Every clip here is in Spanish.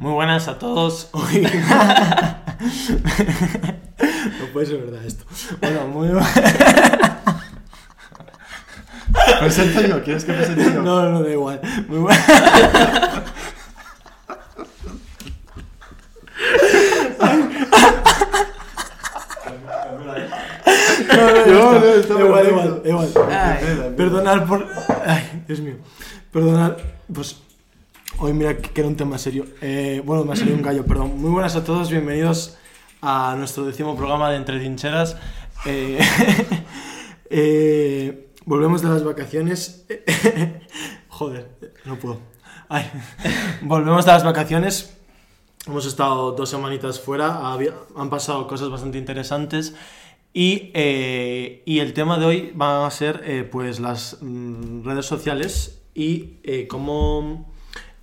Muy buenas a todos. Uy. no puede ser verdad esto. Bueno, muy ¿Presento yo? ¿Quieres que presente yo? No, no, da igual. Muy buenas. No, no, No, no, está- está da igual, igual, igual. Perdonad por. Ay, Dios mío. Perdonad, pues. Hoy mira que era un tema serio. Eh, bueno, me ha salido un gallo, perdón. Muy buenas a todos, bienvenidos a nuestro décimo programa de Entre Trincheras. Eh, eh, volvemos de las vacaciones. Joder, no puedo. Ay, volvemos de las vacaciones. Hemos estado dos semanitas fuera, han pasado cosas bastante interesantes y, y el tema de hoy va a ser pues las mm, redes sociales y cómo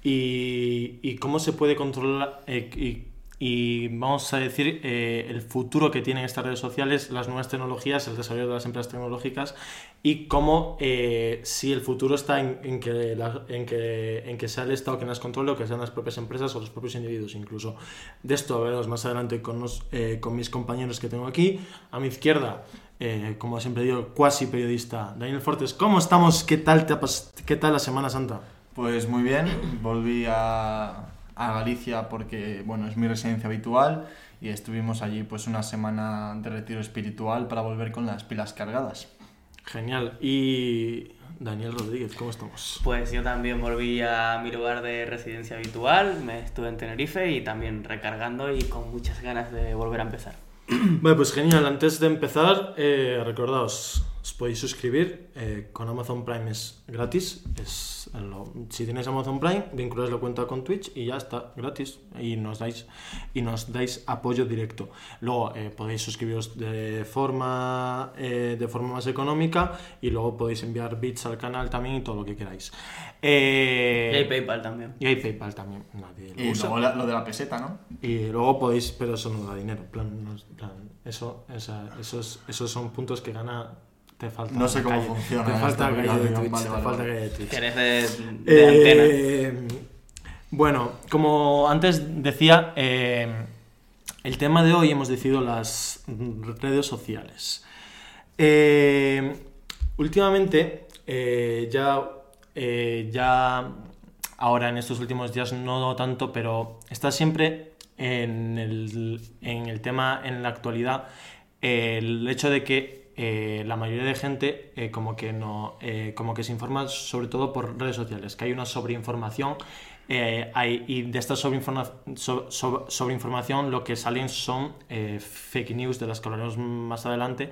y, y cómo se puede controlar eh, y, y vamos a decir eh, el futuro que tienen estas redes sociales, las nuevas tecnologías, el desarrollo de las empresas tecnológicas y cómo eh, si el futuro está en, en que la- en, que, en que sea el Estado quien las controle o que sean las propias empresas o los propios individuos incluso. De esto hablaremos más adelante con, los- eh, con mis compañeros que tengo aquí. A mi izquierda, eh, como siempre digo, cuasi periodista Daniel Fortes. ¿Cómo estamos? ¿Qué tal, te ha ¿Qué tal la Semana Santa? Pues muy bien, volví a, a Galicia porque, bueno, es mi residencia habitual y estuvimos allí pues una semana de retiro espiritual para volver con las pilas cargadas. Genial. Y Daniel Rodríguez, ¿cómo estamos? Pues yo también volví a mi lugar de residencia habitual, me estuve en Tenerife y también recargando y con muchas ganas de volver a empezar. Vale, pues genial. Antes de empezar, eh, recordaos, os podéis suscribir. eh, con Amazon Prime es gratis. Es lo- si tenéis Amazon Prime, vinculáis la cuenta con Twitch y ya está, gratis. Y nos dais, y nos dais apoyo directo. Luego eh, podéis suscribiros de forma, eh, de forma más económica y luego podéis enviar bits al canal también y todo lo que queráis. Eh, Y hay PayPal también. y hay PayPal también. Nadie lo Y usa. luego la- lo de la peseta, ¿no? Y luego podéis, pero eso no da dinero. plan, plan, eso, esa- esos, esos son puntos que gana. Te falta. No sé cómo calle, funciona Te falta calle de Twitch. vale, te vale, falta vale. calle de Twitch. Que eres de, de antena. Eh, bueno, como antes decía, eh, el tema de hoy hemos decidido las redes sociales. Eh, últimamente, eh, ya, eh, ya ahora en estos últimos días no tanto, pero está siempre en el, en el tema, en la actualidad, eh, el hecho de que eh, la mayoría de gente eh, como que no eh, como que se informa sobre todo por redes sociales que hay una sobreinformación y de esta sobreinforma- so- so- sobreinformación lo que salen son fake news de las que hablaremos más adelante.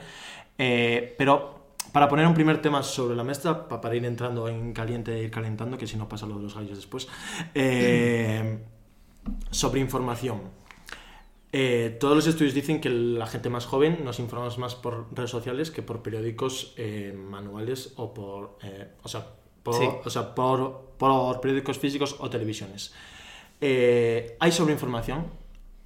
Pero para poner un primer tema sobre la mesa pa- para ir entrando en caliente e ir calentando que si no pasa lo de los gallos después eh, sobreinformación eh, todos los estudios dicen que la gente más joven nos informamos más por redes sociales que por periódicos eh, manuales o por, eh, o sea, por, Sí. o sea, por, por periódicos físicos o televisiones. Eh, hay sobreinformación.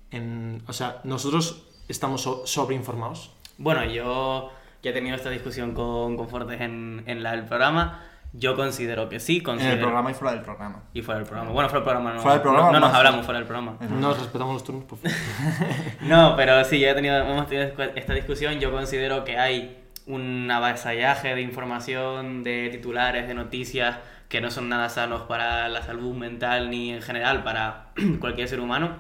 En, o sea, nosotros estamos so- sobreinformados. Bueno, yo ya he tenido esta discusión con, con Fortes en, en la del programa. Yo considero que sí, En considero... el programa y fuera del programa. Y fuera del programa. Bueno, fuera del programa no, Fuera del programa, no, no nos hablamos fuera del programa. Nos respetamos los turnos, por favor. No, pero sí, ya he tenido, hemos tenido esta discusión. Yo considero que hay un avasallaje de información, de titulares, de noticias que no son nada sanos para la salud mental ni en general para cualquier ser humano.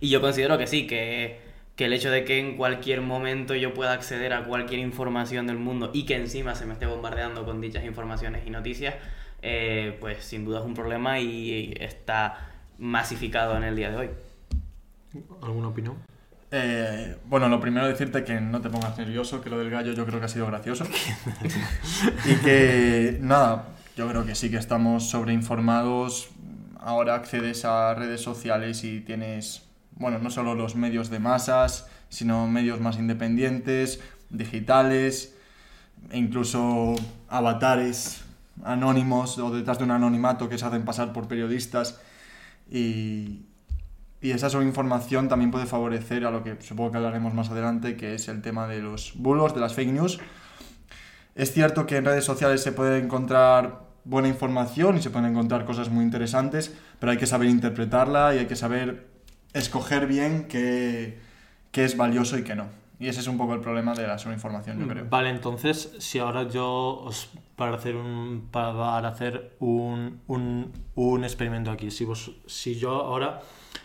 Y yo considero que sí, que, que el hecho de que en cualquier momento yo pueda acceder a cualquier información del mundo y que encima se me esté bombardeando con dichas informaciones y noticias, eh, pues sin duda es un problema y está masificado en el día de hoy. ¿Alguna opinión? Eh, bueno, lo primero decirte que no te pongas nervioso, que lo del gallo yo creo que ha sido gracioso. y que, nada, yo creo que sí que estamos sobreinformados. Ahora accedes a redes sociales y tienes, bueno, no solo los medios de masas, sino medios más independientes, digitales, e incluso avatares anónimos o detrás de un anonimato que se hacen pasar por periodistas. Y, y esa sobreinformación también puede favorecer a lo que supongo que hablaremos más adelante, que es el tema de los bulos, de las fake news. Es cierto que en redes sociales se puede encontrar buena información y se pueden encontrar cosas muy interesantes, pero hay que saber interpretarla y hay que saber escoger bien qué, qué es valioso y qué no. Y ese es un poco el problema de la sobreinformación, yo creo. Vale, entonces, si ahora yo os para hacer un para hacer un, un, un experimento aquí, si vos si yo ahora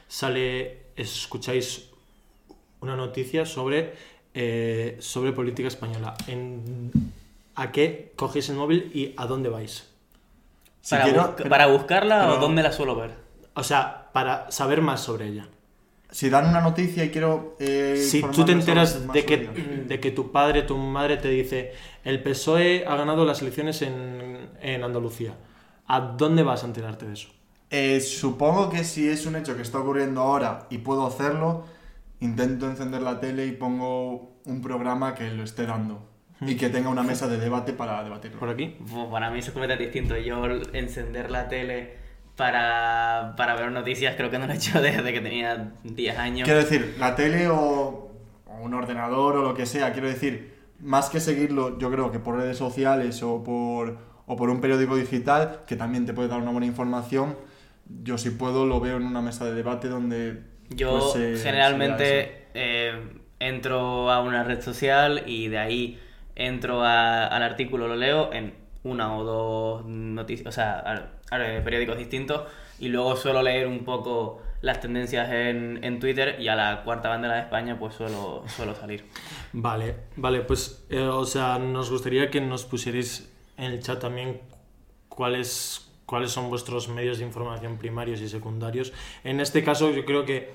sale escucháis una noticia sobre eh, sobre política española, en, ¿a qué cogéis el móvil y a dónde vais? Si para, quiero- busca- pero- para buscarla pero- o dónde la suelo ver. O sea, para saber más sobre ella. Si dan una noticia y quiero. eh, Si tú te enteras de que, de que tu padre, tu madre te dice el PSOE ha ganado las elecciones en, en Andalucía, ¿a dónde vas a enterarte de eso? Eh, supongo que si es un hecho que está ocurriendo ahora y puedo hacerlo, intento encender la tele y pongo un programa que lo esté dando y que tenga una mesa de debate para debatirlo. ¿Por aquí? Uf, Para mí eso es completamente distinto. Yo encender la tele para, para ver noticias creo que no lo he hecho desde que tenía 10 años. Quiero decir, la tele o, o un ordenador o lo que sea, quiero decir, más que seguirlo, yo creo que por redes sociales o por, o por un periódico digital, que también te puede dar una buena información, yo si puedo lo veo en una mesa de debate donde... Yo pues, generalmente eh, entro a una red social y de ahí entro a- al artículo, lo leo en una o dos noticias, o sea, a- periódicos distintos y luego suelo leer un poco las tendencias en, en Twitter y a la cuarta bandera de España pues suelo, suelo salir. Vale, vale, pues, eh, o sea, nos gustaría que nos pusierais en el chat también cuáles, cuáles son vuestros medios de información primarios y secundarios. En este caso, yo creo que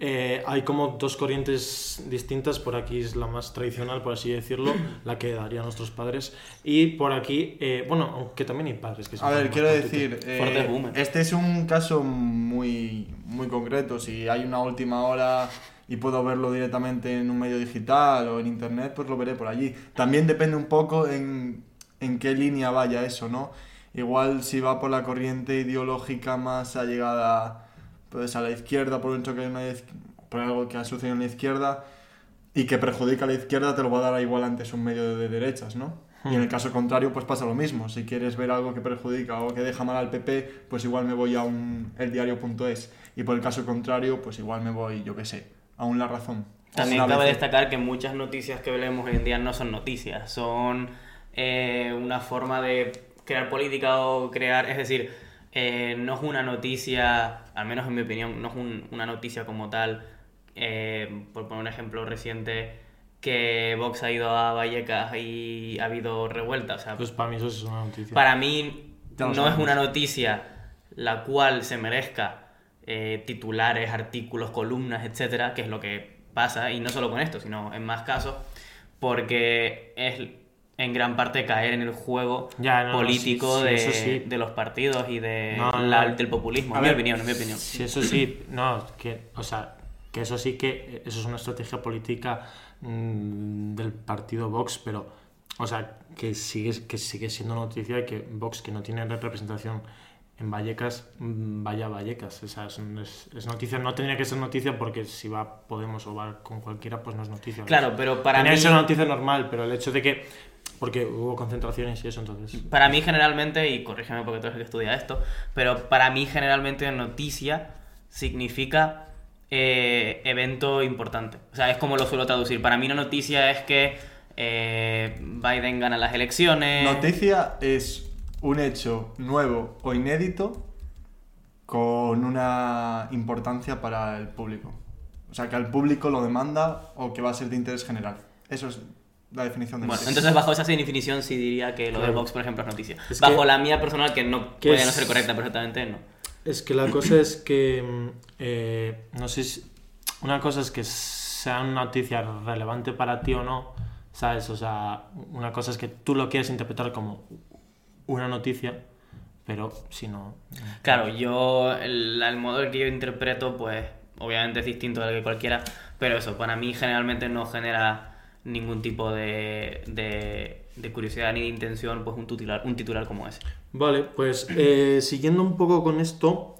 eh, hay como dos corrientes distintas. Por aquí es la más tradicional, por así decirlo, la que darían nuestros padres. Y por aquí, eh, bueno, aunque también hay padres que se A ver, quiero decir, eh, este es un caso muy, muy concreto. Si hay una última hora y puedo verlo directamente en un medio digital o en internet, pues lo veré por allí. También depende un poco en, en qué línea vaya eso, ¿no? Igual si va por la corriente ideológica más allegada pues, a la izquierda, por un choque de una iz- por algo que ha sucedido en la izquierda y que perjudica a la izquierda, te lo va a dar igual antes un medio de derechas, ¿no? Y en el caso contrario, pues pasa lo mismo. Si quieres ver algo que perjudica o que deja mal al PP, pues igual me voy a un eldiario.es. Y por el caso contrario, pues igual me voy, yo qué sé, a un La Razón. También una cabe destacar que muchas noticias que vemos hoy en día no son noticias, son eh, una forma de crear política o crear, es decir, eh, no es una noticia, al menos en mi opinión, no es un- una noticia como tal, eh, por poner un ejemplo reciente, que Vox ha ido a Vallecas y ha habido revuelta, o sea, Pues para mí eso es una noticia. para mí no es una noticia la cual se merezca eh, titulares, artículos, columnas, etcétera, que es lo que pasa, y no solo con esto, sino en más casos, porque es en gran parte caer en el juego Ya, no, no, político sí, sí, de, eso sí. de los partidos y de No, la- del populismo, en mi ver, opinión, en mi opinión. Sí, eso sí, no, que, o sea, que eso sí que eso es una estrategia política mm, del partido Vox, pero, o sea, que sigue, que sigue siendo noticia de que Vox, que no tiene representación en Vallecas, mm, vaya Vallecas. O sea, es, noticia, no tendría que ser noticia porque si va Podemos o va con cualquiera, pues no es noticia. Claro, pero para Tendría mí, que ser una noticia normal, pero el hecho de que, porque hubo concentraciones y eso, entonces... para mí generalmente, y corrígeme porque tú eres el que estudia esto, pero para mí generalmente noticia significa eh, evento importante. O sea, es como lo suelo traducir. Para mí una noticia es que eh, Biden gana las elecciones. Noticia es un hecho nuevo o inédito con una importancia para el público. O sea, que al público lo demanda o que va a ser de interés general. Eso es la definición de Bueno, noticia. entonces bajo esa definición sí diría que lo Claro. Vox, por ejemplo, es noticia. Es bajo que- la mía personal, que no que puede es- no ser correcta perfectamente, no. Es que la cosa es que, mm, eh, no sé si, una cosa es que sea una noticia relevante para ti o no, ¿sabes? O sea, una cosa es que tú lo quieres interpretar como una noticia, pero si no... Claro, yo, el, el modo en que yo interpreto, pues obviamente es distinto al que cualquiera, pero eso, para mí generalmente no genera ningún tipo de, de, curiosidad ni de intención, pues un titular, un titular como ese. Vale, pues eh, siguiendo un poco con esto,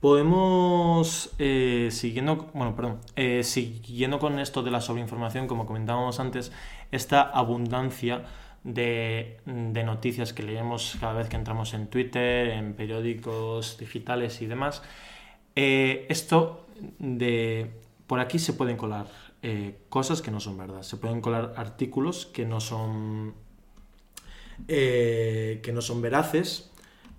podemos, eh, siguiendo, bueno, perdón, eh, siguiendo con esto de la sobreinformación, como comentábamos antes, esta abundancia de, de noticias que leemos cada vez que entramos en Twitter, en periódicos digitales y demás, esto de por aquí se pueden colar eh, cosas que no son verdad, se pueden colar artículos que no son eh, que no son veraces,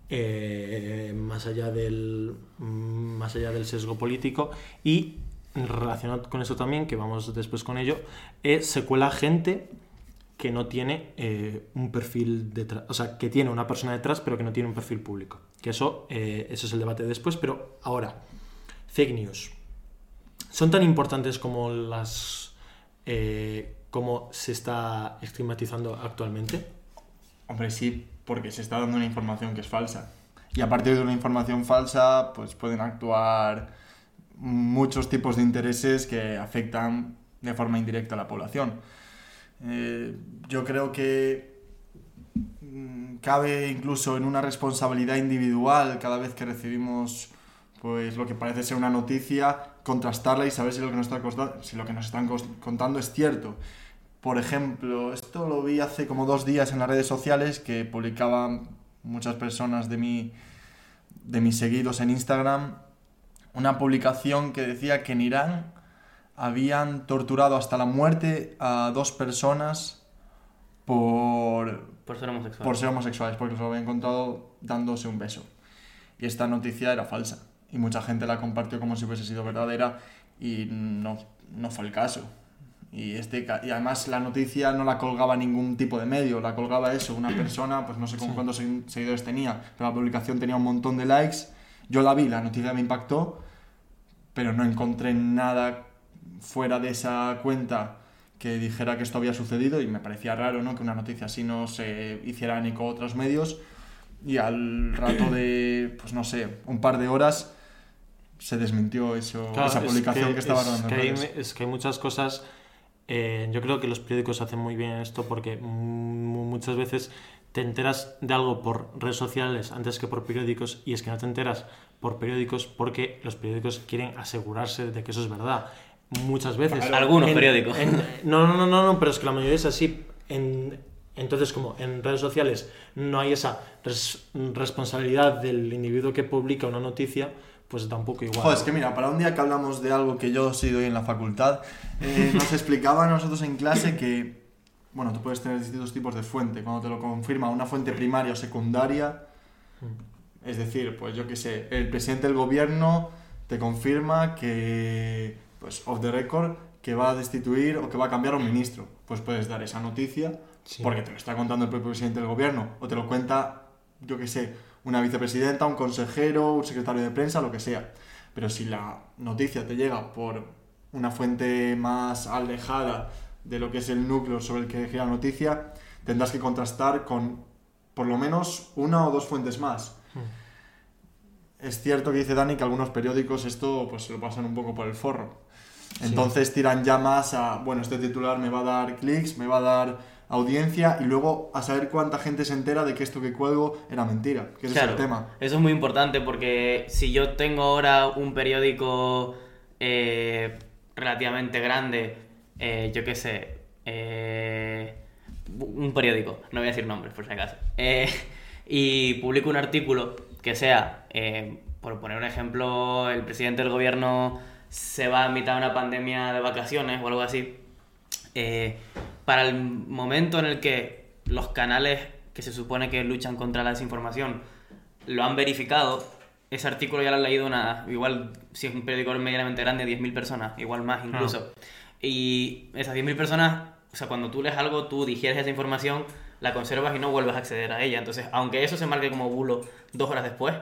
eh, más, allá del, más allá del sesgo político y relacionado con eso también, que vamos después con ello, se cuela gente que no tiene un perfil detrás, o sea, que tiene una persona detrás, pero que no tiene un perfil público. Que eso, eso es el debate después, pero ahora, fake news. ¿Son tan importantes como las eh, como se está estigmatizando actualmente? Hombre, sí, porque se está dando una información que es falsa. Y a partir de una información falsa, pues pueden actuar muchos tipos de intereses que afectan de forma indirecta a la población. Eh, yo creo que mm, cabe incluso en una responsabilidad individual cada vez que recibimos pues lo que parece ser una noticia, contrastarla y saber si lo que nos, está si lo que nos están contando es cierto. Por ejemplo, esto lo vi hace como dos días en las redes sociales que publicaban muchas personas de, mi, de mis seguidos en Instagram una publicación que decía que en Irán habían torturado hasta la muerte a dos personas por, por ser homosexuales. Por ser homosexuales, porque los habían encontrado dándose un beso. Y esta noticia era falsa y mucha gente la compartió como si hubiese sido verdadera y no, no fue el caso. Y, este, y además la noticia no la colgaba ningún tipo de medio, la colgaba eso, una persona, pues no sé con cuántos seguidores tenía, pero la publicación tenía un montón de likes. Yo la vi, la noticia me impactó, pero no encontré nada fuera de esa cuenta que dijera que esto había sucedido y me parecía raro ¿no? que una noticia así no se hiciera ni con otros medios y al rato de, pues no sé, un par de horas se desmintió eso, esa publicación que, estaba es que, hay, es que hay muchas cosas. Eh, yo creo que los periódicos hacen muy bien esto porque muchas veces te enteras de algo por redes sociales antes que por periódicos y es que no te enteras por periódicos porque los periódicos quieren asegurarse de que eso es verdad. Muchas veces. Algunos periódicos. no, no, no, no, no, pero es que la mayoría es así. En, entonces, como en redes sociales no hay esa responsabilidad del individuo que publica una noticia, pues tampoco igual. Joder, es que mira, para un día que hablamos de algo que yo sí doy en la facultad, eh, nos explicaba a nosotros en clase que, bueno, tú puedes tener distintos tipos de fuente. Cuando te lo confirma una fuente primaria o secundaria, mm. es decir, pues yo qué sé, el presidente del gobierno te confirma que, pues off the record, que va a destituir o que va a cambiar a un ministro. Pues puedes dar esa noticia porque te lo está contando el propio presidente del gobierno o te lo cuenta, yo qué sé, una vicepresidenta, un consejero, un secretario de prensa, lo que sea. Pero si la noticia te llega por una fuente más alejada de lo que es el núcleo sobre el que gira la noticia, tendrás que contrastar con por lo menos una o dos fuentes más. Hmm. Es cierto que dice Dani que algunos periódicos esto pues se lo pasan un poco por el forro. Entonces tiran ya más a, bueno, este titular me va a dar clics, me va a dar audiencia y luego a saber cuánta gente se entera de que esto que cuelgo era mentira, que ese es el tema. Eso es muy importante porque si yo tengo ahora un periódico eh, relativamente grande, eh, yo qué sé, eh, un periódico, no voy a decir nombres por si acaso, y publico un artículo que sea, por poner un ejemplo, el presidente del gobierno se va a mitad de una pandemia de vacaciones o algo así, para el momento en el que los canales que se supone que luchan contra la desinformación lo han verificado, ese artículo ya lo han leído una, igual si es un periódico medianamente grande, 10.000 personas, igual más incluso. Y esas 10.000 personas, o sea, cuando tú lees algo, tú digieres esa información, la conservas y no vuelves a acceder a ella. Entonces, aunque eso se marque como bulo dos horas después,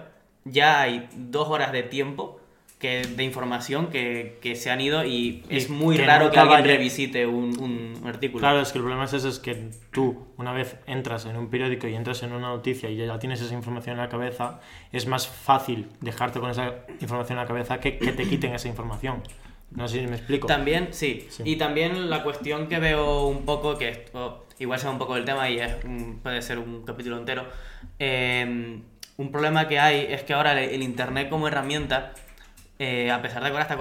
ya hay dos horas de tiempo de información que, que, se han ido y, es muy raro que alguien revisite un, un, artículo. Claro, es que el problema es ese, es que tú una vez entras en un periódico y entras en una noticia y ya tienes esa información en la cabeza, es más fácil dejarte con esa información en la cabeza que, que te quiten esa información. No sé si me explico. También, sí. Y también la cuestión que veo un poco, que esto, igual sea un poco del tema y es, puede ser un capítulo entero, eh, un problema que hay es que ahora el Internet como herramienta eh, a pesar de que ahora está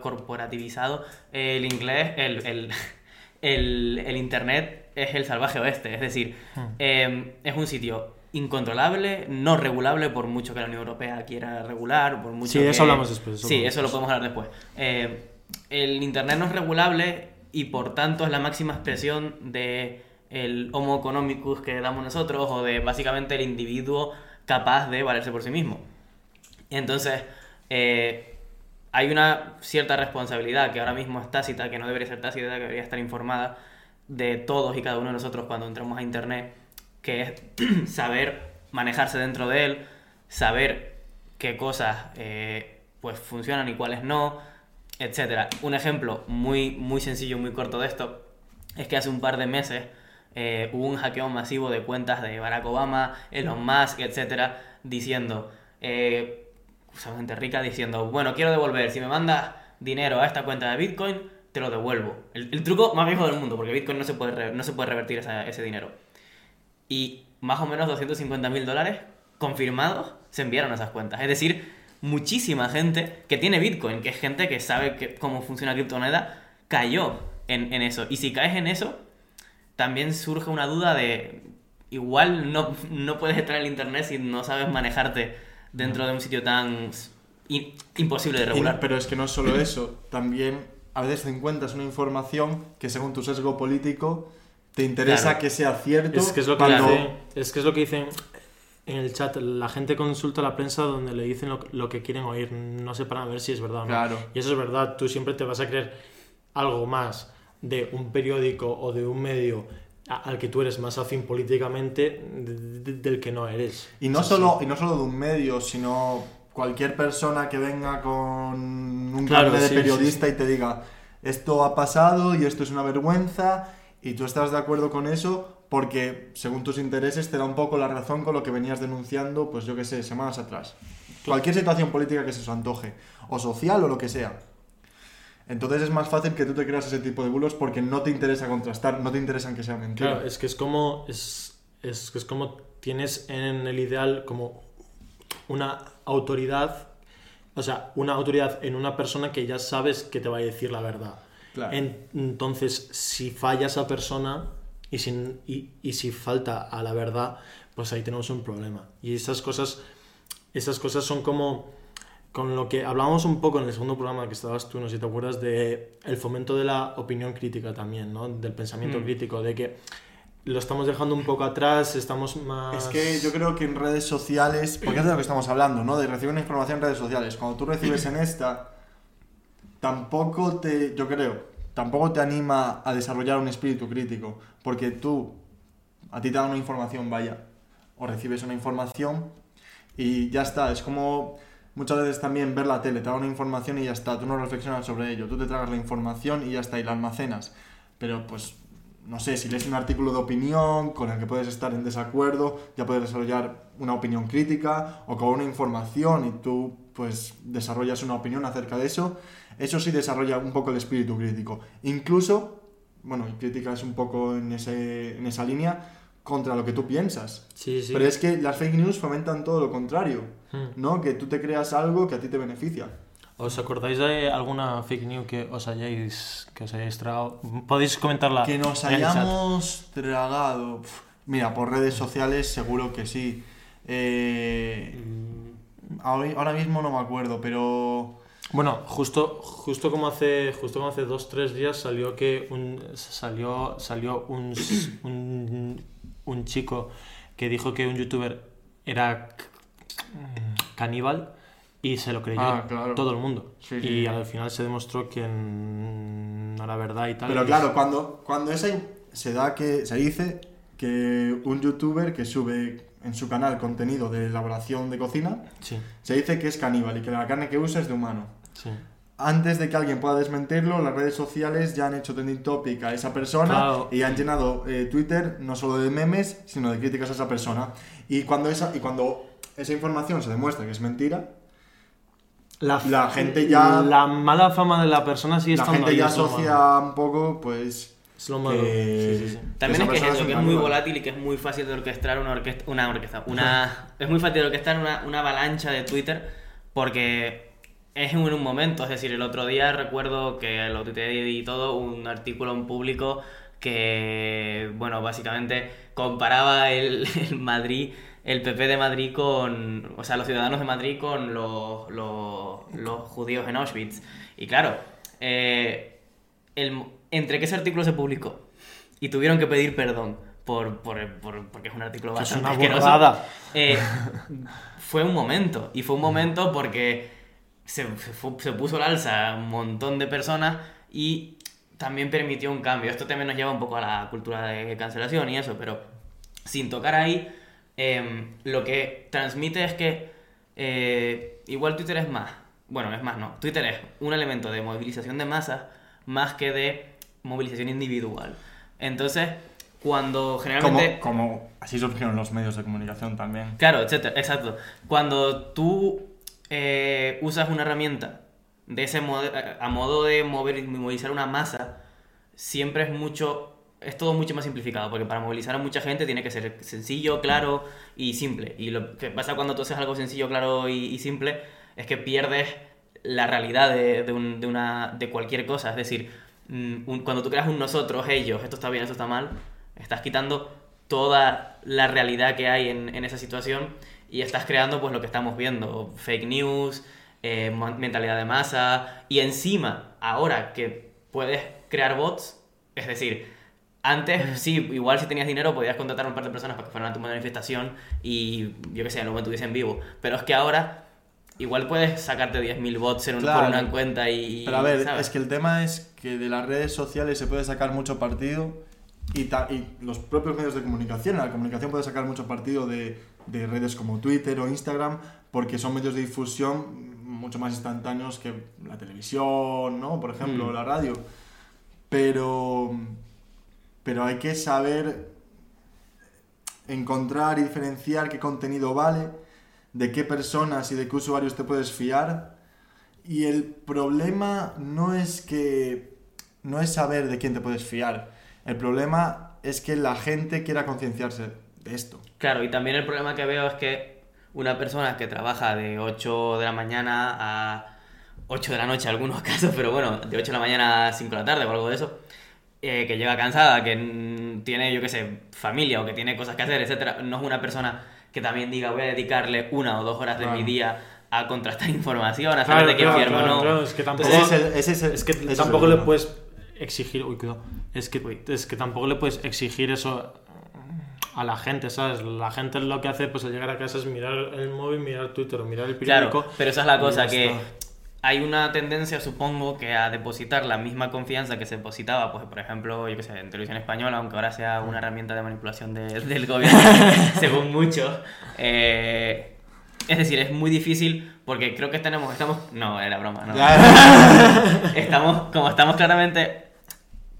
corporativizado, el inglés, el, el, el, Internet es el salvaje oeste, es decir, eh, es un sitio incontrolable, no regulable por mucho que la Unión Europea quiera regular, por mucho Sí, que- eso hablamos después, eso sí, hablamos eso lo después. podemos hablar después. Eh, el Internet no es regulable y por tanto es la máxima expresión de el homo economicus que damos nosotros o de básicamente el individuo capaz de valerse por sí mismo. Entonces, eh, hay una cierta responsabilidad que ahora mismo es tácita, que no debería ser tácita, que debería estar informada de todos y cada uno de nosotros cuando entramos a Internet, que es saber manejarse dentro de él, saber qué cosas eh, pues funcionan y cuáles no, etcétera. Un ejemplo muy, muy sencillo, muy corto de esto, es que hace un par de meses eh, hubo un hackeo masivo de cuentas de Barack Obama, Elon Musk, etcétera, diciendo, gente rica diciendo, bueno, quiero devolver, si me mandas dinero a esta cuenta de Bitcoin, te lo devuelvo. El, el truco más viejo del mundo, porque Bitcoin no se puede, no se puede revertir esa- ese dinero. Y más o menos 250 mil dólares confirmados se enviaron a esas cuentas. Es decir, muchísima gente que tiene Bitcoin, que es gente que sabe que- cómo funciona la criptomoneda, cayó en, en eso. Y si caes en eso, también surge una duda de igual no, no puedes estar en internet si no sabes manejarte dentro de un sitio tan in- imposible de Y- regular. pero es que no es solo eso, también a veces te encuentras una información que según tu sesgo político te interesa Claro. que sea cierto. Es que es lo que, cuando- es que es lo que dicen en el chat. La gente consulta a la prensa donde le dicen lo, lo que quieren oír. No sé para ver si es verdad o no. Claro. Y eso es verdad. Tú siempre te vas a creer algo más de un periódico o de un medio a- al que tú eres más afín políticamente de- de- del que no eres. Y no, solo, y no solo de un medio, sino cualquier persona que venga con un Claro, carnet de sí, periodista y te diga esto ha pasado y esto es una vergüenza y tú estás de acuerdo con eso porque según tus intereses te da un poco la razón con lo que venías denunciando, pues yo qué sé, semanas atrás. Cualquier situación política que se os antoje, o social o lo que sea. Entonces es más fácil que tú te creas ese tipo de bulos porque no te interesa contrastar, no te interesan que sean mentiras. Claro, es que es como es, es que es como tienes en el ideal como una autoridad, o sea, una autoridad en una persona que ya sabes que te va a decir la verdad. Claro. En- entonces, si falla esa persona y si, y, y si falta a la verdad, pues ahí tenemos un problema. Y esas cosas, esas cosas son como con lo que hablábamos un poco en el segundo programa que estabas tú, no sé si te acuerdas, de el fomento de la opinión crítica también, ¿no? Del pensamiento Mm. crítico, de que lo estamos dejando un poco atrás, estamos más... Es que yo creo que en redes sociales, porque es de lo que estamos hablando, ¿no? De recibir una información en redes sociales. Cuando tú recibes en esta, tampoco te, yo creo, tampoco te anima a desarrollar un espíritu crítico, porque tú, a ti te dan una información, vaya, o recibes una información y ya está. Es como muchas veces también ver la tele, te da una información y ya está, tú no reflexionas sobre ello, tú te tragas la información y ya está, y la almacenas. Pero pues, no sé, si lees un artículo de opinión con el que puedes estar en desacuerdo, ya puedes desarrollar una opinión crítica o con una información y tú pues desarrollas una opinión acerca de eso, eso sí desarrolla un poco el espíritu crítico. Incluso, bueno, crítica es un poco en, ese, en esa línea, contra lo que tú piensas. Sí, sí. Pero es que las fake news fomentan todo lo contrario, Hmm. ¿no? Que tú te creas algo que a ti te beneficia. ¿Os acordáis de alguna fake news que os hayáis, que os hayáis tragado? Podéis comentarla Que nos hayamos tragado. Mira, por redes sociales seguro que sí. Eh, ahora ahora mismo no me acuerdo, pero... Bueno, justo, justo como hace, justo como hace dos, tres días salió que un, salió, salió un, un, un chico que dijo que un youtuber era caníbal y se lo creyó Ah, claro. todo el mundo. Sí, y sí. al final se demostró que no era verdad y tal. Pero y- claro, cuando, cuando ese se da que se dice que un youtuber que sube en su canal contenido de elaboración de cocina, Sí, se dice que es caníbal y que la carne que usa es de humano. Antes de que alguien pueda desmentirlo, las redes sociales ya han hecho trending topic a esa persona Claro. y han llenado eh, Twitter no solo de memes, sino de críticas a esa persona. Y cuando esa, y cuando esa información se demuestra que es mentira, La, La gente ya- La mala fama de la persona sigue la gente ahí, ya malo. asocia un poco, pues... Es lo malo. que- Sí, sí, sí. También esa es que es eso, que es muy volátil y que es muy fácil de orquestar una orquesta, una orquesta, una... es muy fácil de orquestar una, una avalancha de Twitter porque es en un momento, es decir, el otro día recuerdo que lo tuiteé y todo, un artículo en público que, bueno, básicamente comparaba el, el Madrid, el PP de Madrid con, o sea, los ciudadanos de Madrid con los, los, los judíos en Auschwitz. Y claro, eh, el, entre que ese artículo se publicó y tuvieron que pedir perdón por, por, por- porque es un artículo Que es bastante una asqueroso, eh, fue un momento. Y fue un momento porque se, puso al alza un montón de personas y también permitió un cambio. Esto también nos lleva un poco a la cultura de cancelación y eso, pero sin tocar ahí, em, lo que transmite es que eh, igual Twitter es más. Bueno, es más, no. Twitter es un elemento de movilización de masas más que de movilización individual. Entonces, cuando generalmente... Como, como así surgieron los medios de comunicación también. Claro, etcétera, exacto. Cuando tú eh, usas una herramienta de ese modo, a modo de mover, movilizar una masa, siempre es mucho, es todo mucho más simplificado, porque para movilizar a mucha gente tiene que ser sencillo, claro y simple. Y lo que pasa cuando tú haces algo sencillo, claro y, simple es que pierdes la realidad de, de un- de una, de cualquier cosa. Es decir, mm, cuando tú creas un nosotros, ellos, esto está bien, esto está mal, estás quitando toda la realidad que hay en esa situación y estás creando pues lo que estamos viendo, fake news, eh, mentalidad de masa y encima, ahora que puedes crear bots, es decir, antes sí, igual si tenías dinero podías contratar a un par de personas para que fueran a tu manifestación y yo qué sé, en el momento estuviesen vivo, pero es que ahora igual puedes sacarte 10.000 bots en un- Claro. por una cuenta y... Pero a ver, ¿sabes? es que el tema es que de las redes sociales se puede sacar mucho partido y, ta- y los propios medios de comunicación, la comunicación puede sacar mucho partido de, de redes como Twitter o Instagram porque son medios de difusión mucho más instantáneos que la televisión, ¿no? Por ejemplo, Mm. la radio. Pero, pero hay que saber encontrar y diferenciar qué contenido vale, de qué personas y de qué usuarios te puedes fiar. Y el problema no es que no es saber de quién te puedes fiar. El problema es que la gente quiera concienciarse de esto. Claro, y también el problema que veo es que una persona que trabaja de 8 de la mañana a 8 de la noche en algunos casos, pero bueno, de 8 de la mañana a 5 de la tarde o algo de eso, eh, que llega cansada, que tiene, yo qué sé, familia o que tiene cosas que hacer, etcétera, no es una persona que también diga voy a dedicarle una o dos horas de Claro. mi día a contrastar información, a saber Claro, de qué claro, enfermo claro, no. claro, es que tampoco, Ese es el- ese es el- es que tampoco le puedes exigir, uy, cuidado, es que, es que tampoco le puedes exigir eso a la gente, ¿sabes? La gente lo que hace pues al llegar a casa es mirar el móvil, mirar Twitter o mirar el periódico. Claro, pero esa es la cosa, que hay una tendencia, supongo, que a depositar la misma confianza que se depositaba, pues, por ejemplo, yo que sé, en televisión española, aunque ahora sea una herramienta de manipulación de- del gobierno, según muchos. eh, es decir, es muy difícil porque creo que tenemos, estamos, no, era broma, no. estamos, como estamos claramente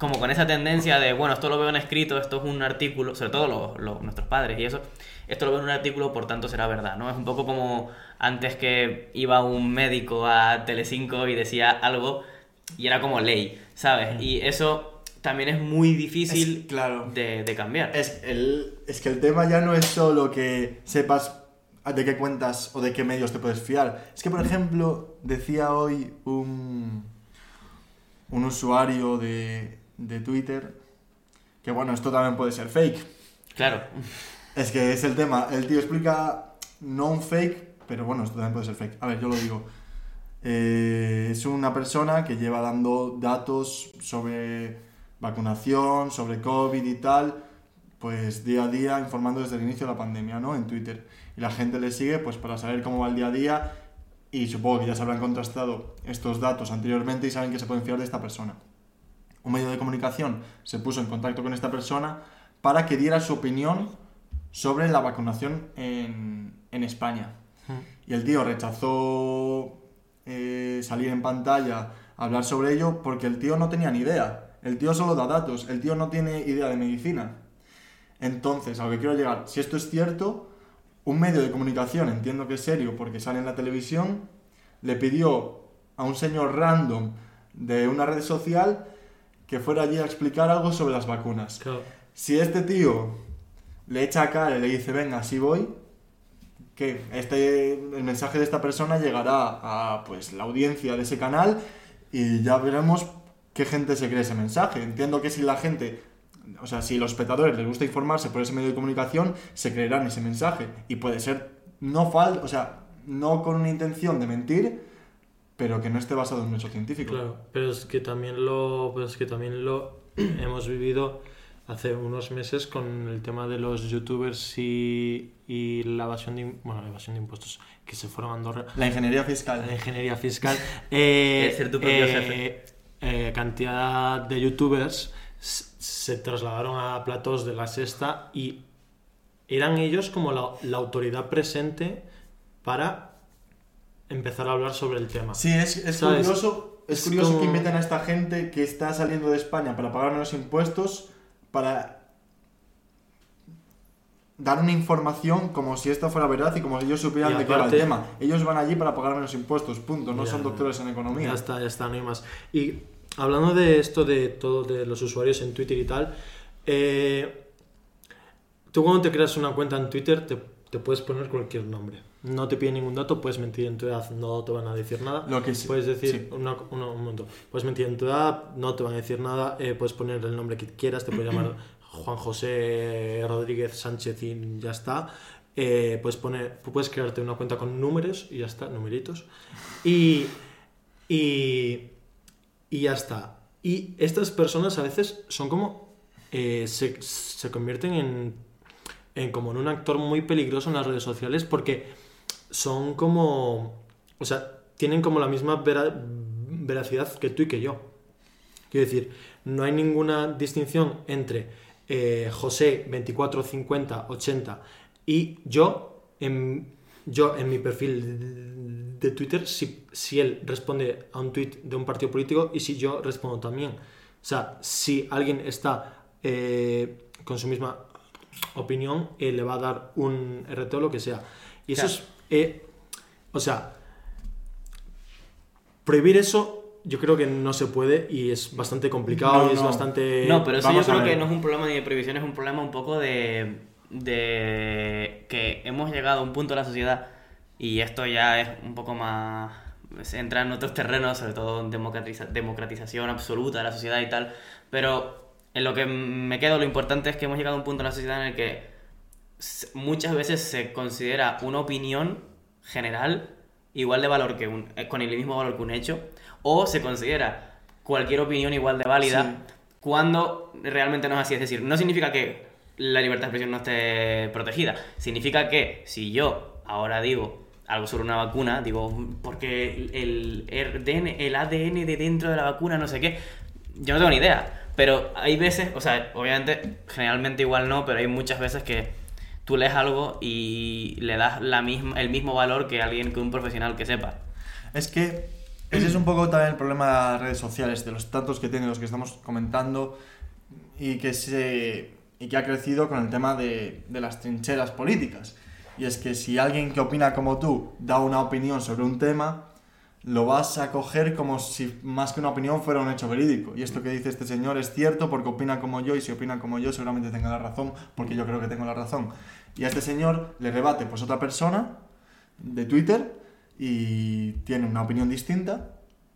como con esa tendencia de, bueno, esto lo veo en escrito, esto es un artículo, sobre todo los- los- nuestros padres y eso, esto lo veo en un artículo, por tanto será verdad, ¿no? Es un poco como antes que iba un médico a Telecinco y decía algo y era como ley, ¿sabes? Y eso también es muy difícil Es- claro. de, de cambiar. Es, el, es que el tema ya no es solo que sepas de qué cuentas o de qué medios te puedes fiar. Es que, por ejemplo, decía hoy un, un usuario de, de Twitter que, bueno, esto también puede ser fake. Claro. Es que es el tema. El tío explica no un fake, pero bueno, esto también puede ser fake. A ver, yo lo digo. Eh, es una persona que lleva dando datos sobre vacunación, sobre COVID y tal, pues día a día informando desde el inicio de la pandemia, ¿no? En Twitter. Y la gente le sigue pues para saber cómo va el día a día y supongo que ya se habrán contrastado estos datos anteriormente y saben que se pueden fiar de esta persona. Un medio de comunicación se puso en contacto con esta persona para que diera su opinión sobre la vacunación en, en España. Y el tío rechazó eh, salir en pantalla a hablar sobre ello porque el tío no tenía ni idea. El tío solo da datos, el tío no tiene idea de medicina. Entonces, a lo que quiero llegar, si esto es cierto, un medio de comunicación, entiendo que es serio porque sale en la televisión, le pidió a un señor random de una red social que fuera allí a explicar algo sobre las vacunas. Claro. Si este tío le echa a cara y le dice, venga, así voy, que este, el mensaje de esta persona llegará a pues, la audiencia de ese canal y ya veremos qué gente se cree ese mensaje. Entiendo que si la gente o sea, si a los espectadores les gusta informarse por ese medio de comunicación, se creerán ese mensaje. Y puede ser no fal, o sea, no con una intención de mentir, pero que no esté basado en un hecho científico. Claro, pero es que también lo, pero es que también lo hemos vivido hace unos meses con el tema de los youtubers y, y la evasión de, bueno, la evasión de impuestos que se fueron a Andorra. La ingeniería fiscal. La ingeniería fiscal. Eh, ser tu propio eh, jefe. eh, cantidad de youtubers se trasladaron a platos de la sexta y eran ellos como la, la autoridad presente para empezar a hablar sobre el tema. Sí, es, es ¿Sabes? curioso, es Es curioso como- que inviten a esta gente que está saliendo de España para pagar menos impuestos para dar una información como si esta fuera verdad y como si ellos supieran de qué va el tema. Ellos van allí para pagar menos impuestos, punto. No Ya, son doctores en economía. Ya está, ya está, no hay más. Y hablando de esto, de todo, de los usuarios en Twitter y tal, eh, tú cuando te creas una cuenta en Twitter te, te puedes poner cualquier nombre. No te piden ningún dato, puedes mentir en tu edad, no te van a decir nada. Lo que sí- Puedes decir, sí. una- una- un momento, puedes mentir en tu edad, no te van a decir nada, eh, puedes poner el nombre que quieras, te puedes llamar Juan José Rodríguez Sánchez y ya está. Eh, puedes poner, puedes crearte una cuenta con números y ya está, numeritos. Y, y, y ya está. Y estas personas a veces son como, eh, se, se convierten en, en como en un actor muy peligroso en las redes sociales porque son como, o sea, tienen como la misma vera- veracidad que tú y que yo. Quiero decir, no hay ninguna distinción entre eh, José 24, 50, 80 y yo en, yo en mi perfil de Twitter si, si él responde a un tweet de un partido político y si yo respondo también. O sea, si alguien está eh, con su misma opinión, eh, le va a dar un RT o lo que sea. Y eso es... eh, o sea, prohibir eso yo creo que no se puede y es bastante complicado No, y es no. bastante... No, pero eso yo vamos creo que no es un problema ni de prohibición, es un problema un poco de, de que hemos llegado a un punto de la sociedad y esto ya es un poco más... entra en otros terrenos, sobre todo en democratiza- democratización absoluta de la sociedad y tal, pero en lo que me quedo lo importante es que hemos llegado a un punto en la sociedad en el que muchas veces se considera una opinión general igual de valor que un, eh, con el mismo valor que un hecho, o se considera cualquier opinión igual de válida Sí. cuando realmente no es así. Es decir, no significa que la libertad de expresión no esté protegida, significa que si yo ahora digo algo sobre una vacuna, digo, porque el, el ADN de dentro de la vacuna, no sé qué, yo no tengo ni idea. Pero hay veces, o sea, obviamente, generalmente igual no, pero hay muchas veces que tú lees algo y le das la misma, el mismo valor que alguien, que un profesional que sepa. Es que ese es un poco también el problema de las redes sociales, de los tantos que tienen, los que estamos comentando, y que, se, y que ha crecido con el tema de, de las trincheras políticas. Y es que si alguien que opina como tú da una opinión sobre un tema, lo vas a coger como si más que una opinión fuera un hecho verídico. Y esto que dice este señor es cierto porque opina como yo y si opina como yo seguramente tenga la razón porque yo creo que tengo la razón. Y a este señor le rebate pues otra persona de Twitter y tiene una opinión distinta.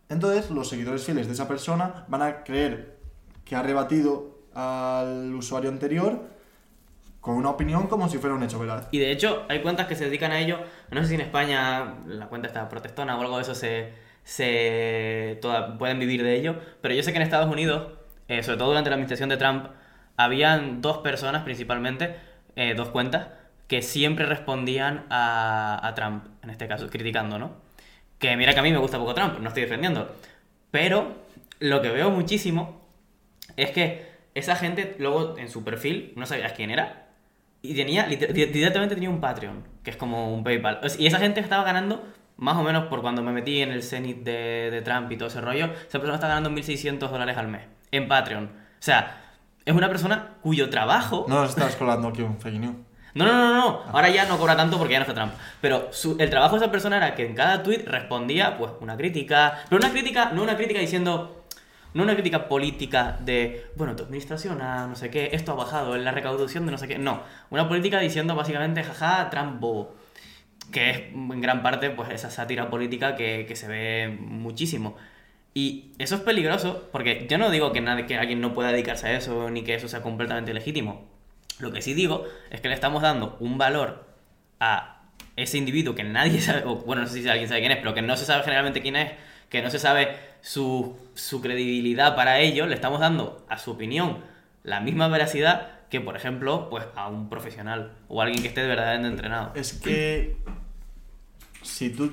Entonces los seguidores fieles de esa persona van a creer que ha rebatido al usuario anterior con una opinión como si fuera un hecho veraz. Y de hecho, hay cuentas que se dedican a ello. No sé si en España la cuenta está protestona o algo de eso se, se pueden vivir de ello. Pero yo sé que en Estados Unidos, eh, sobre todo durante la administración de Trump, habían dos personas principalmente, eh, dos cuentas, que siempre respondían a, a Trump, en este caso, criticando, ¿no? Que mira que a mí me gusta poco Trump, no estoy defendiendo. Pero lo que veo muchísimo es que esa gente luego en su perfil no sabías quién era y tenía directamente tenía un Patreon, que es como un PayPal. Y esa gente estaba ganando más o menos por cuando me metí en el cenit de, de Trump y todo ese rollo, esa persona está ganando 1.600 dólares al mes en Patreon. O sea, es una persona cuyo trabajo... No estás colando aquí un fake news. No, no, no, no. Ahora ya no cobra tanto porque ya no está Trump. Pero su- el trabajo de esa persona era que en cada tweet respondía, pues, una crítica. Pero una crítica, no una crítica diciendo. No una crítica política de, bueno, tu administración a no sé qué, esto ha bajado en la recaudación de no sé qué. No. Una política diciendo básicamente, jaja, Trump bobo. Que es en gran parte, pues, esa sátira política que, que se ve muchísimo. Y eso es peligroso porque yo no digo que, nadie, que alguien no pueda dedicarse a eso ni que eso sea completamente legítimo. Lo que sí digo es que le estamos dando un valor a ese individuo que nadie sabe, o bueno, no sé si alguien sabe quién es, pero que no se sabe generalmente quién es, que no se sabe su, su credibilidad para ello, le estamos dando a su opinión la misma veracidad que, por ejemplo, pues a un profesional o a alguien que esté de verdaderamente entrenado. Es que si tú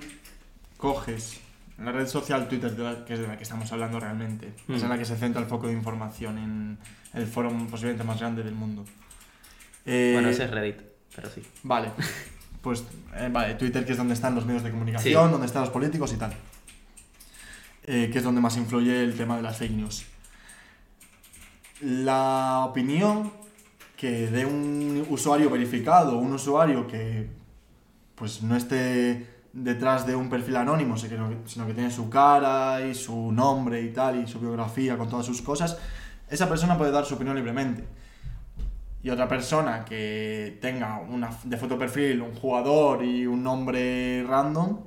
coges la red social Twitter, de la- que es de la que estamos hablando realmente, es Mm. en la que se centra el foco de información en el foro posiblemente más grande del mundo. Eh, Bueno, ese es Reddit, pero sí. Vale, pues eh, vale, Twitter que es donde están los medios de comunicación, Sí. donde están los políticos y tal. Eh, que es donde más influye el tema de las fake news. La opinión que de un usuario verificado, un usuario que pues no esté detrás de un perfil anónimo, sino que, tiene su cara y su nombre y tal, y su biografía con todas sus cosas, esa persona puede dar su opinión libremente y otra persona que tenga una de foto perfil un jugador y un nombre random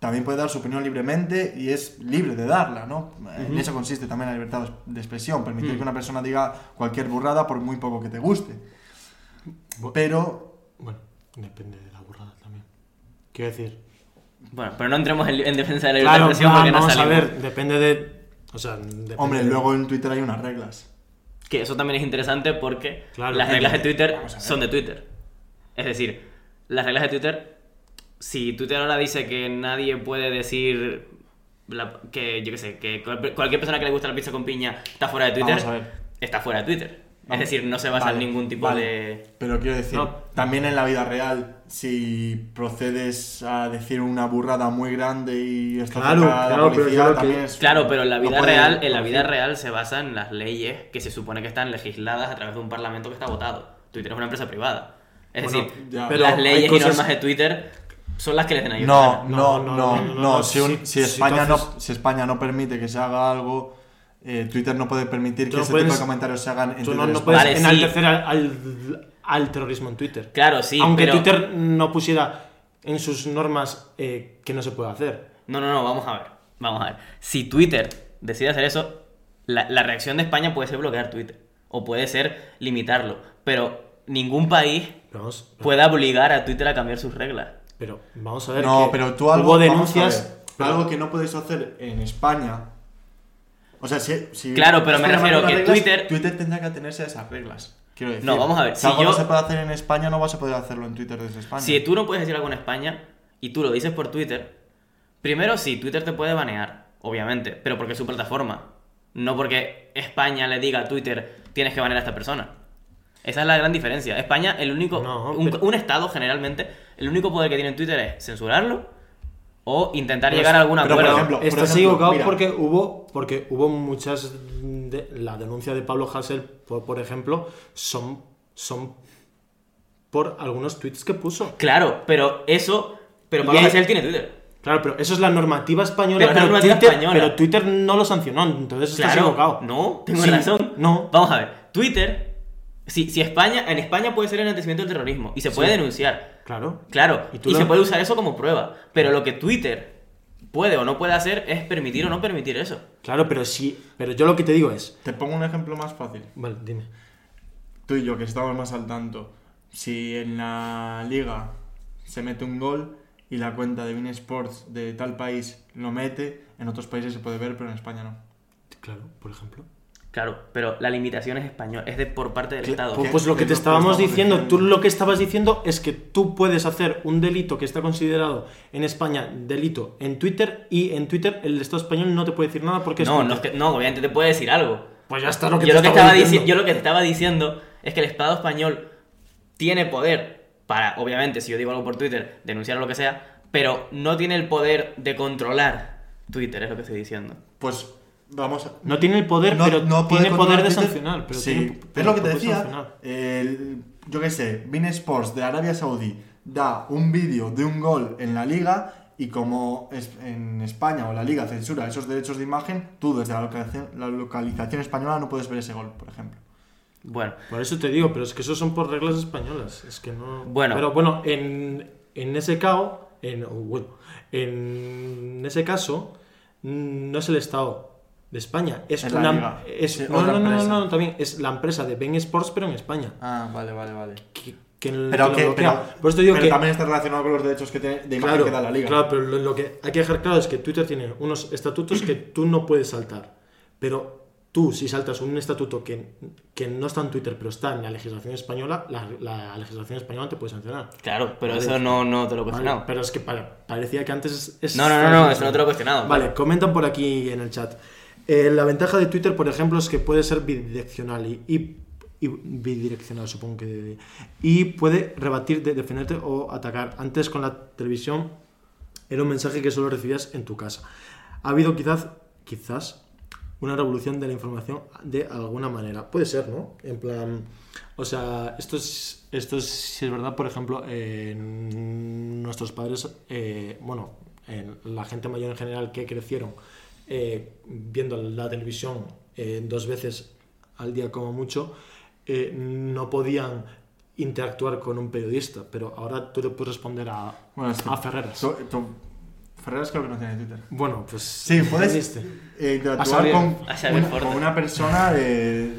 también puede dar su opinión libremente y es libre de darla, ¿no? En eso consiste también la libertad de expresión, permitir Mm. que una persona diga cualquier burrada por muy poco que te guste. Bu- Pero Bueno, depende de la burrada también. Quiero decir. Bueno, pero no entremos en, en defensa de la libertad Claro, de expresión porque no vamos a salimos. ver, depende de. O sea, depende hombre, de- luego en Twitter hay unas reglas. Que eso también es interesante porque Claro, las reglas de Twitter a son de Twitter. Es decir, las reglas de Twitter, si Twitter ahora dice que nadie puede decir la- que, yo qué sé, que cual- cualquier persona que le gusta la pizza con piña está fuera de Twitter, está fuera de Twitter. Vamos. Es decir, no se basa Vale, en ningún tipo vale. de... Pero quiero decir, No. también en la vida real, si procedes a decir una burrada muy grande y estás Claro, claro, la pero policía, que- es... Claro, pero en la no vida puede real, en la vida real se basa en las leyes que se supone que están legisladas a través de un parlamento que está votado. Twitter es una empresa privada. Es Bueno, decir, ya. las leyes y normas de Twitter son las que les den a ellos. No, no, No, no, no, Si, un- si- si si España no, si España no permite que se haga algo, eh, Twitter no puede permitir que no ese puedes- tipo de comentarios se hagan en Tú Twitter no, no España. puedes Vale, sí. enaltecer al, al- al terrorismo en Twitter. Claro, sí, Aunque pero... Twitter no pusiera en sus normas eh, que no se puede hacer. No, no, no, vamos a ver. Vamos a ver. Si Twitter decide hacer eso, la, la reacción de España puede ser bloquear Twitter. O puede ser limitarlo. Pero ningún país puede obligar a Twitter a cambiar sus reglas. Pero vamos a ver. No, que pero tú algo, hubo denuncias. ver, pero- algo que no puedes hacer en España. O sea, si, si Claro, pero me refiero que reglas, Twitter- Twitter tendrá que atenerse a esas reglas. Quiero decir. No, vamos a ver, Si si algo no se puede hacer en España, no vas a poder hacerlo en Twitter desde España. Si tú no puedes decir algo en España y tú lo dices por Twitter, primero sí, Twitter te puede banear, obviamente, pero porque es su plataforma. No porque España le diga a Twitter, tienes que banear a esta persona. Esa es la gran diferencia. España, el único. No, un, pero- un Estado, generalmente, el único poder que tiene en Twitter es censurarlo o intentar Pero llegar a algún pero, por acuerdo. ejemplo, por Estás ejemplo, equivocado mira. porque hubo, porque hubo muchas. de- la denuncia de Pablo Hassel, por, por ejemplo, son, son por algunos tweets que puso. Claro, pero eso. Pero Pablo Hasél tiene Twitter. Claro, pero eso es la normativa española. Pero la normativa Twitter, española. pero Twitter no lo sancionó, entonces estás Claro, equivocado. no, tengo Sí, razón. No. Vamos a ver, Twitter, si, si España, en España puede ser el enaltecimiento del terrorismo y se puede Sí. denunciar. Claro. Claro, Y y, lo- se puede usar eso como prueba. Pero lo que Twitter puede o no puede hacer es permitir o no permitir eso. Claro, pero sí. Pero yo lo que te digo es. Te pongo un ejemplo más fácil. Vale, dime. Tú y yo, que estamos más al tanto. Si en la liga se mete un gol y la cuenta de Bein Sports de tal país lo mete, en otros países se puede ver, pero en España no. Claro, por ejemplo. Claro, pero la limitación es español, es de por parte del Estado. Pues, pues lo que es te estábamos diciendo, tú lo que estabas diciendo es que tú puedes hacer un delito que está considerado en España delito en Twitter y en Twitter el Estado español no te puede decir nada porque es No, no, es que- no, obviamente te puede decir algo. Pues ya está lo que yo, te lo que estaba diciendo. dici- yo lo que te estaba diciendo es que el Estado español tiene poder para, obviamente, si yo digo algo por Twitter, denunciar o lo que sea, pero no tiene el poder de controlar Twitter, es lo que estoy diciendo. Pues vamos a... No tiene el poder, No- pero no puede tiene poder de sancionar. Pero sí, tiene es lo que te decía. el- yo qué sé, Bein Sports de Arabia Saudí da un vídeo de un gol en la liga y como es- en España o la liga censura esos derechos de imagen, tú desde la localización, la localización española no puedes ver ese gol, por ejemplo. Bueno, Por eso te digo, pero es que eso son por reglas españolas. Es que no. Bueno. Pero bueno, en, en ese caso. En, bueno, en ese caso. no es el Estado de España, es, la una es- Sí, no, no, no, no, también es la empresa de Ben Sports pero en España. Ah, vale, vale, vale. Que, que Pero, que, pero, Por eso te digo pero que también está relacionado con los derechos que tiene, de imagen Claro, que da la liga. claro, pero lo, lo que hay que dejar claro es que Twitter tiene unos estatutos que tú no puedes saltar. Pero tú, si saltas un estatuto que, que no está en Twitter, pero está en la legislación española, la, la legislación española te puede sancionar. Claro, pero Vale. eso no, no te lo he Vale, cuestionado. pero es que pa- parecía que antes es... es- No, no, no, no, eso no te lo he cuestionado. Vale, comentan por aquí en el chat. Eh, la ventaja de Twitter, por ejemplo, es que puede ser bidireccional y, bidireccional, supongo que. Y puede rebatir, de- defenderte o atacar. Antes con la televisión era un mensaje que solo recibías en tu casa. Ha habido quizás, quizás, una revolución de la información de alguna manera. Puede ser, ¿no? En plan, o sea, esto es, esto es, si es verdad, por ejemplo, eh, nuestros padres, eh, bueno, eh, la gente mayor en general que crecieron eh, viendo la televisión eh, dos veces al día como mucho, eh, no podían interactuar con un periodista, pero ahora tú le puedes responder a, Bueno, a Ferreras. tú- tú- Ferreras creo que no tiene Twitter. Bueno, pues Sí, puedes eh, interactuar con, una, Forte. con una persona de,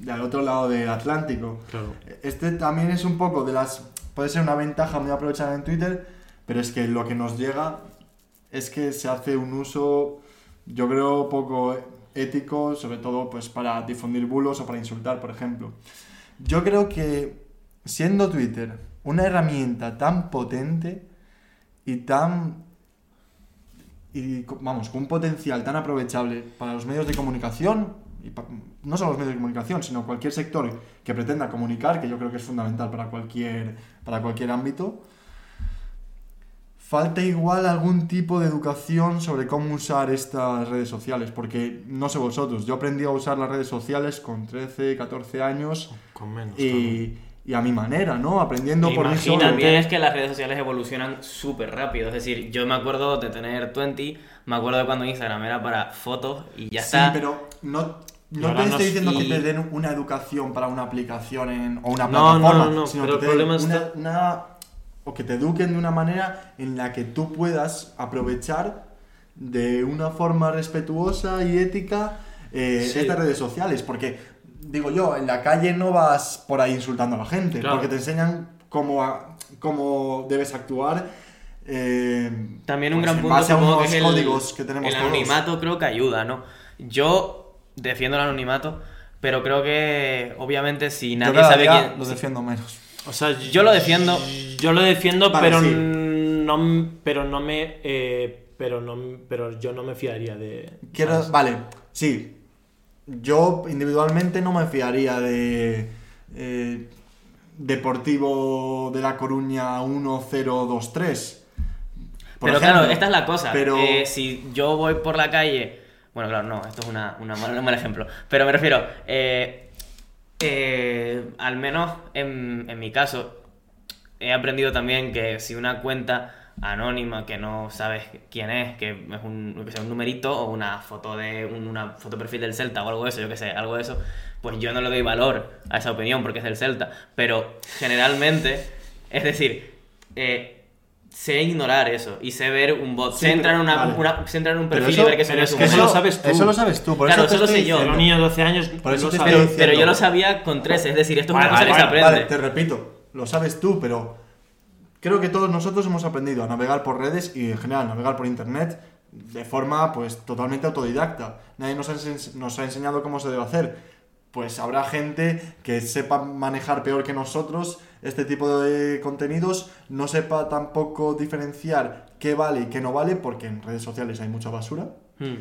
de al otro lado del Atlántico. Claro. Este también es un poco de las... Puede ser una ventaja muy aprovechada en Twitter, pero es que lo que nos llega es que se hace un uso, yo creo, poco ético, sobre todo pues para difundir bulos o para insultar, por ejemplo. Yo creo que siendo Twitter una herramienta tan potente y tan y vamos, con un potencial tan aprovechable para los medios de comunicación, y no solo los medios de comunicación, sino cualquier sector que pretenda comunicar, que yo creo que es fundamental para cualquier, para cualquier ámbito, falta igual algún tipo de educación sobre cómo usar estas redes sociales, porque no sé vosotros, yo aprendí a usar las redes sociales con 13, 14 años Con menos. y, y a mi manera, ¿no? Aprendiendo por mí solo. también es que las redes sociales evolucionan súper rápido. Es decir, yo me acuerdo de tener 20, me acuerdo de cuando Instagram era para fotos y ya Sí, está. pero no, no te estoy diciendo que y- te den una educación para una aplicación en- o una No, no, plataforma, no, no, sino pero que el te den problema una, está- una- o que te eduquen de una manera en la que tú puedas aprovechar de una forma respetuosa y ética eh, Sí. estas redes sociales, porque digo yo, en la calle no vas por ahí insultando a la gente, Claro. porque te enseñan cómo, a- cómo debes actuar. eh, También un pues, gran en punto base a supongo que es el, códigos que tenemos el todos. anonimato creo que ayuda, ¿no? Yo defiendo el anonimato, pero creo que obviamente si Yo nadie cada sabe día quién... lo defiendo menos. O sea, Yo lo defiendo. Yo lo defiendo, Vale, pero sí. no, pero no me, eh, pero no, pero yo no me fiaría de. Quiero, ¿sabes? vale, sí. Yo individualmente no me fiaría de eh, Deportivo de La Coruña 1023. por Pero ejemplo. claro, esta es la cosa. Pero Eh, si yo voy por la calle. Bueno, claro, no, esto es una, una mal- un mal ejemplo. Pero me refiero. eh, eh, al menos en, en mi caso, he aprendido también que si una cuenta anónima que no sabes quién es, que es un, que sea un numerito o una foto de un- una foto perfil del Celta o algo de eso, yo que sé, algo de eso, pues yo no le doy valor a esa opinión porque es del Celta. Pero generalmente, es decir, eh, sé ignorar eso y sé ver un bot, Sí, sé entrar en, pero- una, vale. una- sé entrar en un perfil eso- y ver que no es es un que eso lo sabes tú. Eso lo sabes tú, por Claro, eso te eso lo sé yo. De 12 años. Por eso te Pero, pero yo lo sabía con 13, es decir, esto es Vale, una cosa vale, que se aprende. Vale, te repito, lo sabes tú, pero creo que todos nosotros hemos aprendido a navegar por redes y en general navegar por internet de forma pues totalmente autodidacta. Nadie nos ha, ense- nos ha enseñado cómo se debe hacer. Pues habrá gente que sepa manejar peor que nosotros este tipo de contenidos, no sepa tampoco diferenciar qué vale y qué no vale, porque en redes sociales hay mucha basura. Hmm.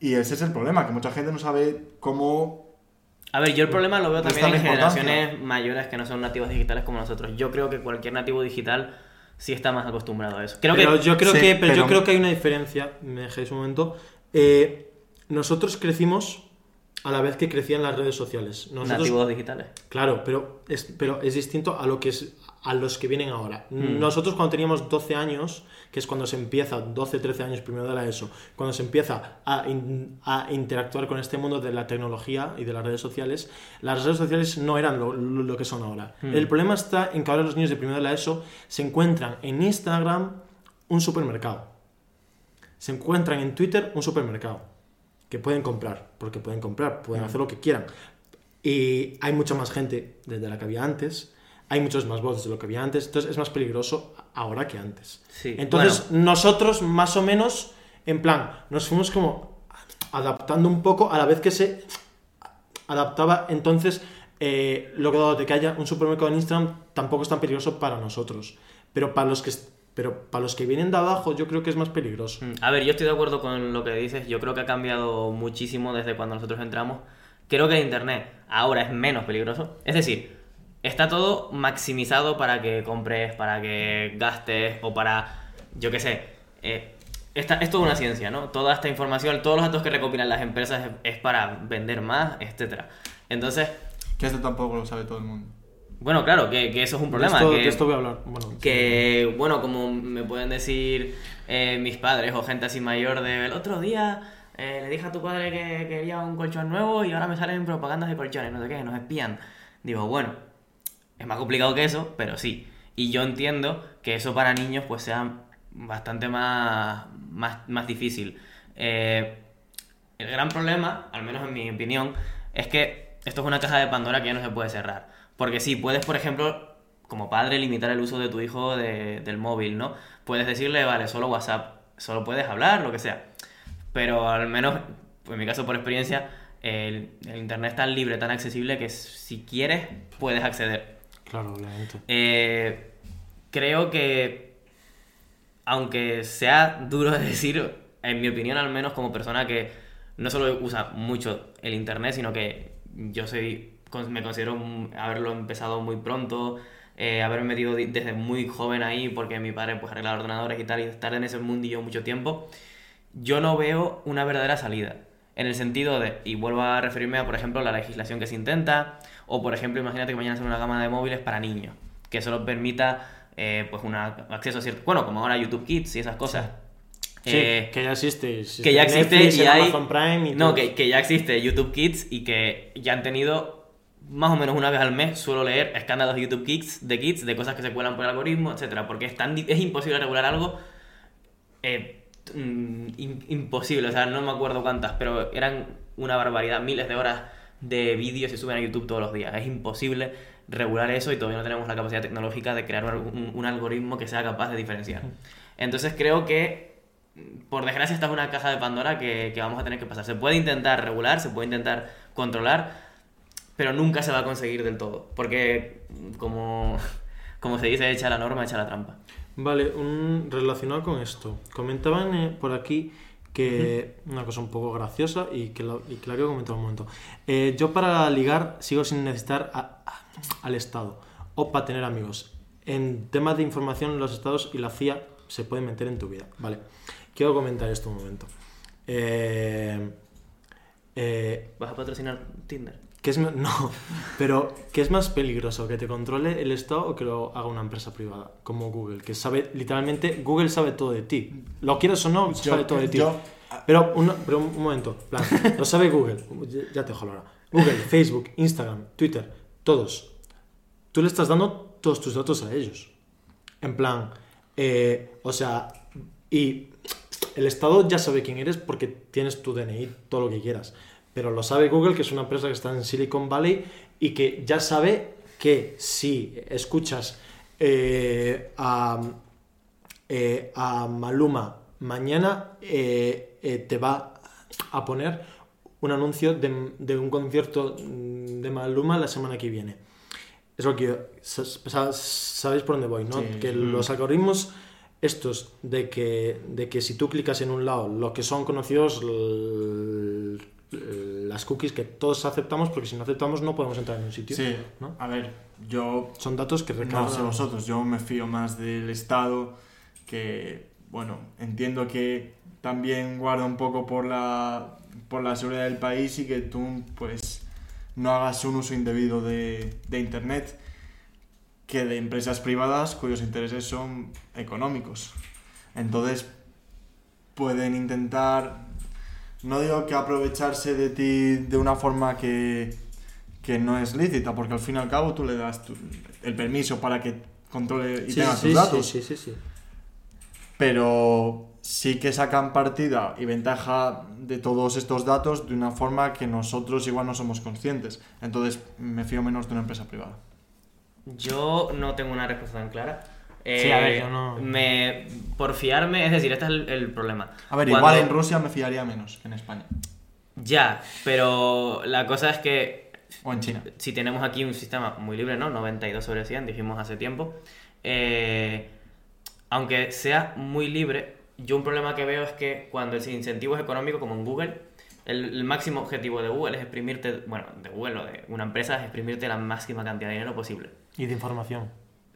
Y ese es el problema, que mucha gente no sabe cómo A ver, yo el problema lo veo también en generaciones mayores que no son nativos digitales como nosotros. Yo creo que cualquier nativo digital sí está más acostumbrado a eso. Creo pero que yo creo sí, que, pero, yo creo que hay una diferencia. Me dejáis un momento. Eh, nosotros crecimos a la vez que crecían las redes sociales. Nosotros, nativos digitales. Claro, pero es, pero es distinto a lo que es a los que vienen ahora. Hmm. Nosotros cuando teníamos 12 años, que es cuando se empieza, 12, 13 años primero de la ESO, cuando se empieza a, in- a interactuar con este mundo de la tecnología y de las redes sociales, las redes sociales no eran lo, lo- lo que son ahora. Hmm. El problema está en que ahora los niños de primero de la ESO se encuentran en Instagram un supermercado. se encuentran en Twitter un supermercado que pueden comprar, porque pueden comprar, pueden Mm. hacer lo que quieran. Y hay mucha más gente desde la que había antes, hay muchos más voces de lo que había antes, entonces es más peligroso ahora que antes. Sí, Entonces nosotros más o menos, en plan, nos fuimos como adaptando un poco a la vez que se adaptaba entonces eh, lo que dado de que haya un supermercado en Instagram tampoco es tan peligroso para nosotros. Pero para los que pero para los que vienen de abajo yo creo que es más peligroso. Mm, A ver, yo estoy de acuerdo con lo que dices. Yo creo que ha cambiado muchísimo desde cuando nosotros entramos. Creo que el Internet ahora es menos peligroso. Es decir, está todo maximizado para que compres, para que gastes o para, yo qué sé. eh, esta, es toda una ciencia, ¿no? Toda esta información, todos los datos que recopilan las empresas es, es para vender más, etcétera. Entonces, Que esto tampoco lo sabe todo el mundo. Bueno, claro, que, que eso es un De problema. esto, que- de esto voy a hablar. Bueno, que, bueno, como me pueden decir eh, mis padres o gente así mayor de el otro día eh, le dije a tu padre que quería un colchón nuevo y ahora me salen propagandas de colchones, no sé qué, nos espían. Digo, bueno, es más complicado que eso, pero sí. Y yo entiendo que eso para niños pues sea bastante más, más, más difícil. Eh, el gran problema, al menos en mi opinión, es que esto es una caja de Pandora que ya no se puede cerrar. Porque sí, puedes, por ejemplo, como padre, limitar el uso de tu hijo de- del móvil, ¿no? Puedes decirle, vale, solo WhatsApp, solo puedes hablar, lo que sea. Pero al menos, en mi caso por experiencia, el, el Internet es tan libre, tan accesible que si quieres, puedes acceder. Claro, obviamente. Eh, creo que, aunque sea duro de decir, en mi opinión al menos como persona que no solo usa mucho el Internet, sino que yo soy, con- me considero haberlo empezado muy pronto, eh, haberme metido desde muy joven ahí porque mi padre pues arreglaba ordenadores y tal, y estar en ese mundillo mucho tiempo, yo no veo una verdadera salida. En el sentido de, y vuelvo a referirme a, por ejemplo, la legislación que se intenta, o por ejemplo, imagínate que mañana sale una gama de móviles para niños, que solo permita eh, pues un acceso a cierto, bueno, como ahora YouTube Kids y esas cosas. Sí, Eh, que ya existe. existe que ya existe Netflix, y hay... Amazon Prime y no, que, que ya existe YouTube Kids y que ya han tenido más o menos una vez al mes suelo leer escándalos de YouTube Kids, de Kids, de cosas que se cuelan por el algoritmo, etcétera, porque es tan es imposible regular algo eh, mm, im- imposible, o sea, no me acuerdo cuántas, pero eran una barbaridad, miles de horas de vídeos se suben a YouTube todos los días. Es imposible regular eso y todavía no tenemos la capacidad tecnológica de crear un, un algoritmo que sea capaz de diferenciar. Entonces creo que, por desgracia, esta es una caja de Pandora que, que vamos a tener que pasar. Se puede intentar regular, se puede intentar controlar, pero nunca se va a conseguir del todo. Porque, como, como se dice, echa la norma, echa la trampa. Vale, un, relacionado con esto, comentaban eh, por aquí que una cosa un poco graciosa y que, la- y que la quiero comentar un momento. Eh, yo para ligar sigo sin necesitar a- a- al Estado o para tener amigos. En temas de información, los Estados y la CIA se pueden meter en tu vida. Vale, quiero comentar esto un momento. Eh, eh, ¿Vas a patrocinar Tinder? ¿Qué es no, pero ¿qué es más peligroso? ¿Que te controle el Estado o que lo haga una empresa privada? Como Google, que sabe, literalmente, Google sabe todo de ti. Lo quieres o no, sabe todo de ti. yo- Pero, una- pero un momento, en plan, lo sabe Google, ya- te dejo ahora. Google, Facebook, Instagram, Twitter, todos. Tú le estás dando todos tus datos a ellos. En plan, eh, o sea, y el Estado ya sabe quién eres porque tienes tu DNI, todo lo que quieras. Pero lo sabe Google, que es una empresa que está en Silicon Valley y que ya sabe que si escuchas eh, a, eh, a Maluma mañana, eh, te va a poner un anuncio de, de un concierto de Maluma la semana que viene. Es lo que yo- sabéis por dónde voy, ¿no? Sí. Que los algoritmos estos de que, de que si tú clicas en un lado, lo que son conocidos las cookies que todos aceptamos, porque si no aceptamos no podemos entrar en un sitio. Sí, ¿no? a ver, yo Son datos que no recargan. sé vosotros, yo me fío más del Estado que, bueno, entiendo que también guarda un poco por la, por la seguridad del país y que tú, pues, no hagas un uso indebido de, de Internet que de empresas privadas cuyos intereses son económicos. Entonces, pueden intentar, no digo que aprovecharse de ti de una forma que, que no es lícita, porque al fin y al cabo tú le das tu- el permiso para que controle y Sí, tenga sí, tus datos. sí, sí, sí, sí. Pero sí que sacan partida y ventaja de todos estos datos de una forma que nosotros igual no somos conscientes. Entonces me fío menos de una empresa privada. Yo no tengo una respuesta tan clara. Sí, a ver, Eh, yo no- Me, por fiarme, es decir, este es el, el problema. A ver, Cuando- igual en Rusia me fiaría menos que en España. Ya, pero la cosa es que O en China. si tenemos aquí un sistema muy libre, ¿no? 92 sobre 100, dijimos hace tiempo. eh, aunque sea muy libre, yo un problema que veo es que cuando el incentivo es económico, como en Google, el, el máximo objetivo de Google es exprimirte, bueno, de Google o de una empresa es exprimirte la máxima cantidad de dinero posible. Y de información.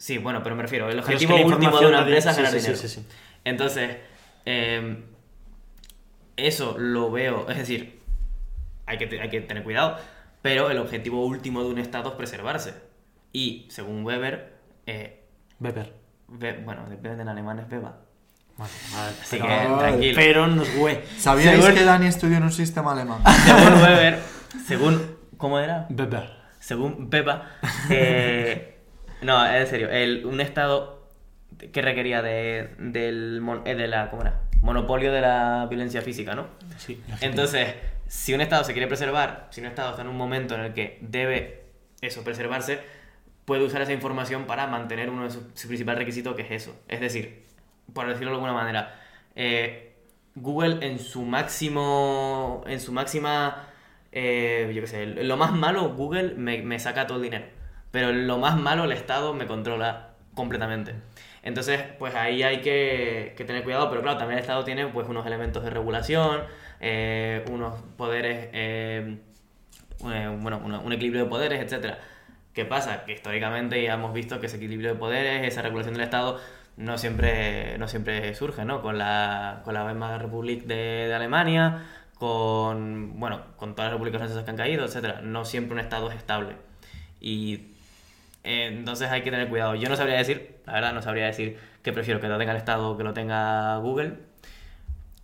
Sí, bueno, pero me refiero, el es objetivo que último de una empresa es ganar sí, dinero. sí, sí, sí. Entonces, eh, eso lo veo, es decir, hay que, hay que tener cuidado, pero el objetivo último de un Estado es preservarse. Y, según Weber, eh, Beber. Be- bueno, depende en alemán es Beba. Vale, vale. Así pero, que, tranquilo. pero nos güey. ¿Sabíais Según- que Dani estudió en un sistema alemán? Según Weber, según... ¿Cómo era? Beber. según Pepa, eh, no, en serio, el, un estado que requería de, del mon- eh, de la, ¿cómo era? monopolio de la violencia física, ¿no? Sí, Entonces, si un estado se quiere preservar, si un estado está en un momento en el que debe eso, preservarse, puede usar esa información para mantener uno de sus, su principal requisito, que es eso. Es decir, por decirlo de alguna manera, eh, Google en su máximo, en su máxima, eh, yo qué sé, lo más malo, Google me, me saca todo el dinero. Pero lo más malo, el Estado me controla completamente. Entonces, pues ahí hay que, que tener cuidado, pero claro, también el Estado tiene pues unos elementos de regulación, eh, unos poderes, eh, eh, bueno, un equilibrio de poderes, etcétera. ¿Qué pasa? Que históricamente ya hemos visto que ese equilibrio de poderes, esa regulación del Estado, no siempre, no siempre surge, ¿no? Con la, con la Weimar Republik de, de Alemania, con, bueno, con todas las repúblicas francesas que han caído, etcétera. No siempre un Estado es estable. Y eh, entonces hay que tener cuidado. Yo no sabría decir, la verdad, no sabría decir que prefiero que lo tenga el Estado o que lo tenga Google.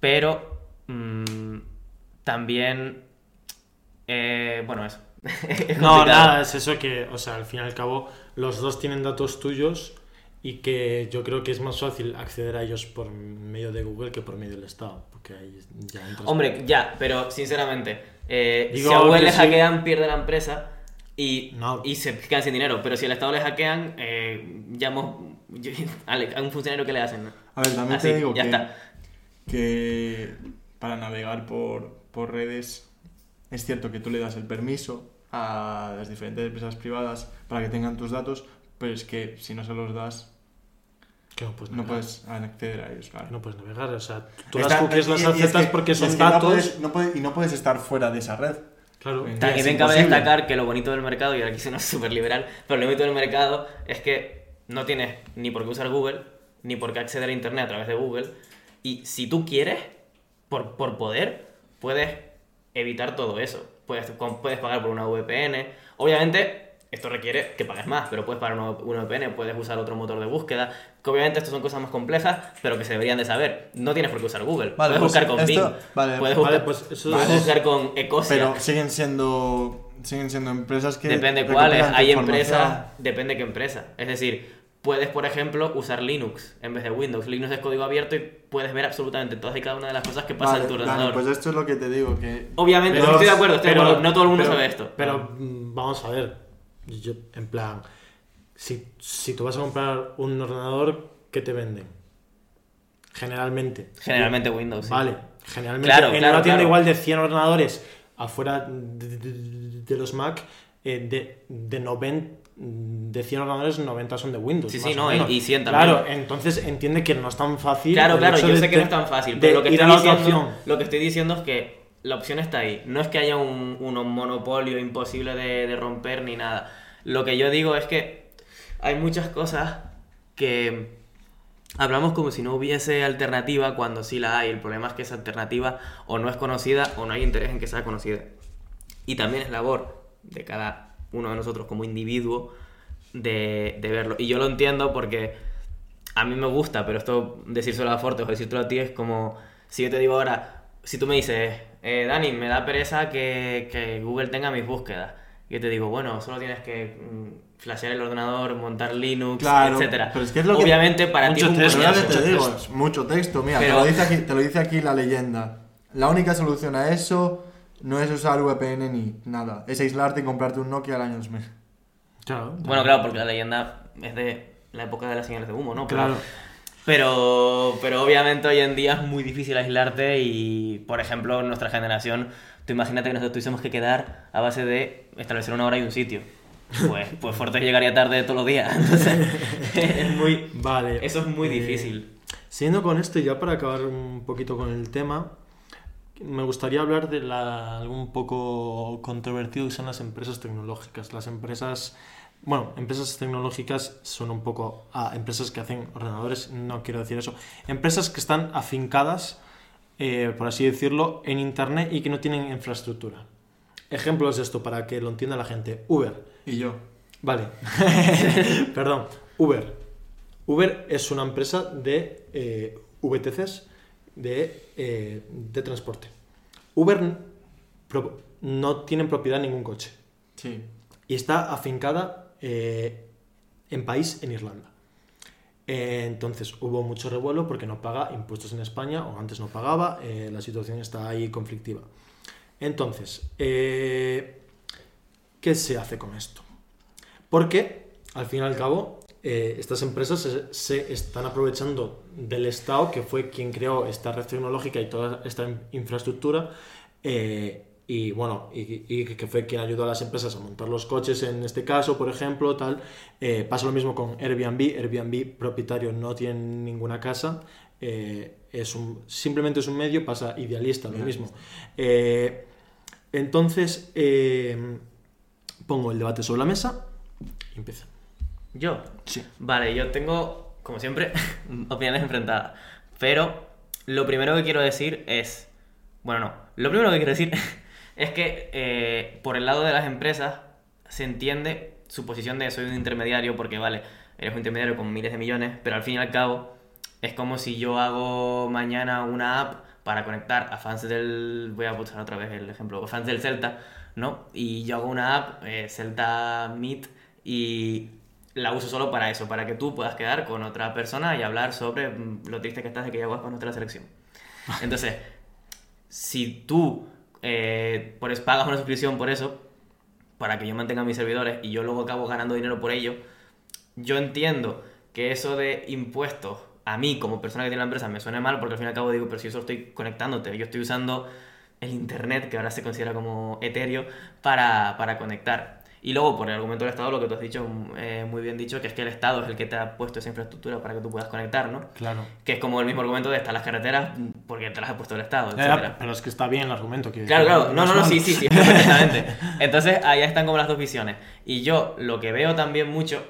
Pero mm, también, eh, bueno, eso. Es No, nada, es eso que, o sea, al fin y al cabo, los dos tienen datos tuyos y que yo creo que es más fácil acceder a ellos por medio de Google que por medio del Estado, porque ahí ya entras. Hombre, ya, pero sinceramente, eh, Digo si a Google le sí. hackean, pierde la empresa y, No. y se quedan sin dinero. Pero si al Estado le hackean, eh, llamo a un funcionario que le hacen. A ver, también Así, te digo ya que, está. que para navegar por, por redes es cierto que tú le das el permiso a las diferentes empresas privadas para que tengan tus datos, pero es que si no se los das, no puedes no navegar. puedes acceder a ellos, claro. No puedes navegar, o sea, tú Está- las cookies las y es aceptas que- porque son es que no datos. puedes- no puedes- y no puedes estar fuera de esa red. Claro. También cabe imposible. destacar que lo bonito del mercado, y ahora aquí suena súper liberal, pero lo bonito del mercado es que no tienes ni por qué usar Google, ni por qué acceder a Internet a través de Google, y si tú quieres, por, por poder, puedes evitar todo eso. Puedes, puedes pagar por una VPN. Obviamente, esto requiere que pagues más, pero puedes pagar una VPN, puedes usar otro motor de búsqueda, que obviamente estas son cosas más complejas, pero que se deberían de saber. No tienes por qué usar Google. Vale, puedes pues buscar con esto- Bing, vale, puedes vale, buscar, pues eso puedes es- buscar con Ecosia. Pero siguen siendo, siguen siendo empresas que... Depende cuáles. Hay empresas, depende qué empresa. Es decir, puedes, por ejemplo, usar Linux en vez de Windows. Linux es código abierto y puedes ver absolutamente todas y cada una de las cosas que pasan Vale, en tu Dani, ordenador. pues esto es lo que te digo, que... Obviamente, Pero- estoy de acuerdo, estoy de pero- acuerdo. No todo el mundo pero- sabe esto. Pero mm, vamos a ver. Yo, en plan, si, si tú vas a comprar un ordenador, ¿qué te venden? Generalmente. Generalmente Windows. sí. Vale, generalmente Claro, en claro, una tienda claro. igual de 100 ordenadores afuera de, de- de los Mac, eh, de, de, 90, de 100 ordenadores, 90 son de Windows. Sí, sí, no, y- menos. y 100 también. Claro, entonces entiende que no es tan fácil. Claro, claro, yo sé que no es tan fácil, pero lo que, estoy diciendo, opción. lo que estoy diciendo es que la opción está ahí. No es que haya un, un monopolio imposible de, de romper ni nada. Lo que yo digo es que hay muchas cosas que hablamos como si no hubiese alternativa cuando sí la hay. El problema es que esa alternativa o no es conocida o no hay interés en que sea conocida. Y también es labor de cada uno de nosotros como individuo de, de verlo. Y yo lo entiendo porque a mí me gusta, pero esto decírselo a Forte o decírtelo a ti es como si yo te digo ahora, si tú me dices, eh, Dani, me da pereza que, que Google tenga mis búsquedas. y yo te digo, bueno, solo tienes que mm, flashear el ordenador, montar Linux, Claro, etcétera. pero es que es lo que- Obviamente para ti es mucho te mucho digo, texto. es mucho texto. Mira, Pero- te, lo dice aquí, te lo dice aquí la leyenda. La única solución a eso no es usar VPN ni nada. Es aislarte y comprarte un Nokia al año 2000. Claro. Bueno, claro, porque la leyenda es de la época de las señales de humo, ¿no? Pero- Claro. Pero, pero obviamente hoy en día es muy difícil aislarte y, por ejemplo, en nuestra generación, tú imagínate que nosotros tuviésemos que quedar a base de establecer una hora y un sitio. Pues, pues Fortes llegaría tarde todos los días. Entonces, es muy, Vale. eso es muy eh, difícil. Siguiendo con esto, y ya para acabar un poquito con el tema, me gustaría hablar de la, algo un poco controvertido que son las empresas tecnológicas. Las empresas, bueno, empresas tecnológicas son un poco a empresas que hacen ordenadores, no quiero decir eso. Empresas que están afincadas, eh, por así decirlo, en Internet y que no tienen infraestructura. Ejemplos de esto para que lo entienda la gente. Uber. Y yo. Vale. Perdón. Uber. Uber es una empresa de eh, VTCs de, eh, de transporte. Uber no tiene en propiedad ningún coche Sí. y está afincada eh, en país en Irlanda. Eh, entonces hubo mucho revuelo porque no paga impuestos en España o antes no pagaba, eh, la situación está ahí conflictiva. Entonces, ¿qué se hace con esto? Porque al fin y al cabo estas empresas se, están aprovechando del Estado que fue quien creó esta red tecnológica y toda esta in- infraestructura y bueno y, y que fue quien ayudó a las empresas a montar los coches en este caso por ejemplo tal Eh, pasa lo mismo con Airbnb Airbnb propietario no tiene ninguna casa eh, es un simplemente es un medio pasa idealista lo mismo Eh, entonces pongo el debate sobre la mesa y empieza Yo. Sí. Vale, yo tengo, como siempre, opiniones enfrentadas. Pero lo primero que quiero decir es. Bueno, no. Lo primero que quiero decir es que eh, por el lado de las empresas se entiende su posición de soy un intermediario, porque vale, eres un intermediario con miles de millones, pero al fin y al cabo es como si yo hago mañana una app para conectar a fans del. Voy a usar otra vez el ejemplo, fans del Celta, ¿no? Y yo hago una app, eh, Celta Meet, y la uso solo para eso, para que tú puedas quedar con otra persona y hablar sobre mm, lo triste que estás de que ya esté en la selección. Entonces, si tú eh, pones, pagas una suscripción por eso, para que yo mantenga mis servidores y yo luego acabo ganando dinero por ello, yo entiendo que eso de impuestos a mí como persona que tiene la empresa me suene mal porque al fin y al cabo digo, pero si yo solo estoy conectándote, yo estoy usando el internet que ahora se considera como etéreo para, para conectar. Y luego, por el argumento del Estado, lo que tú has dicho, eh, muy bien dicho, que es que el Estado es el que te ha puesto esa infraestructura para que tú puedas conectar, ¿no? claro Que es como el mismo argumento de estas las carreteras porque te las ha puesto el Estado, Ya, etcétera. pero es que está bien el argumento que Claro, claro. No, no, no, sí, sí, sí, perfectamente. Entonces, ahí están como las dos visiones. Y yo lo que veo también mucho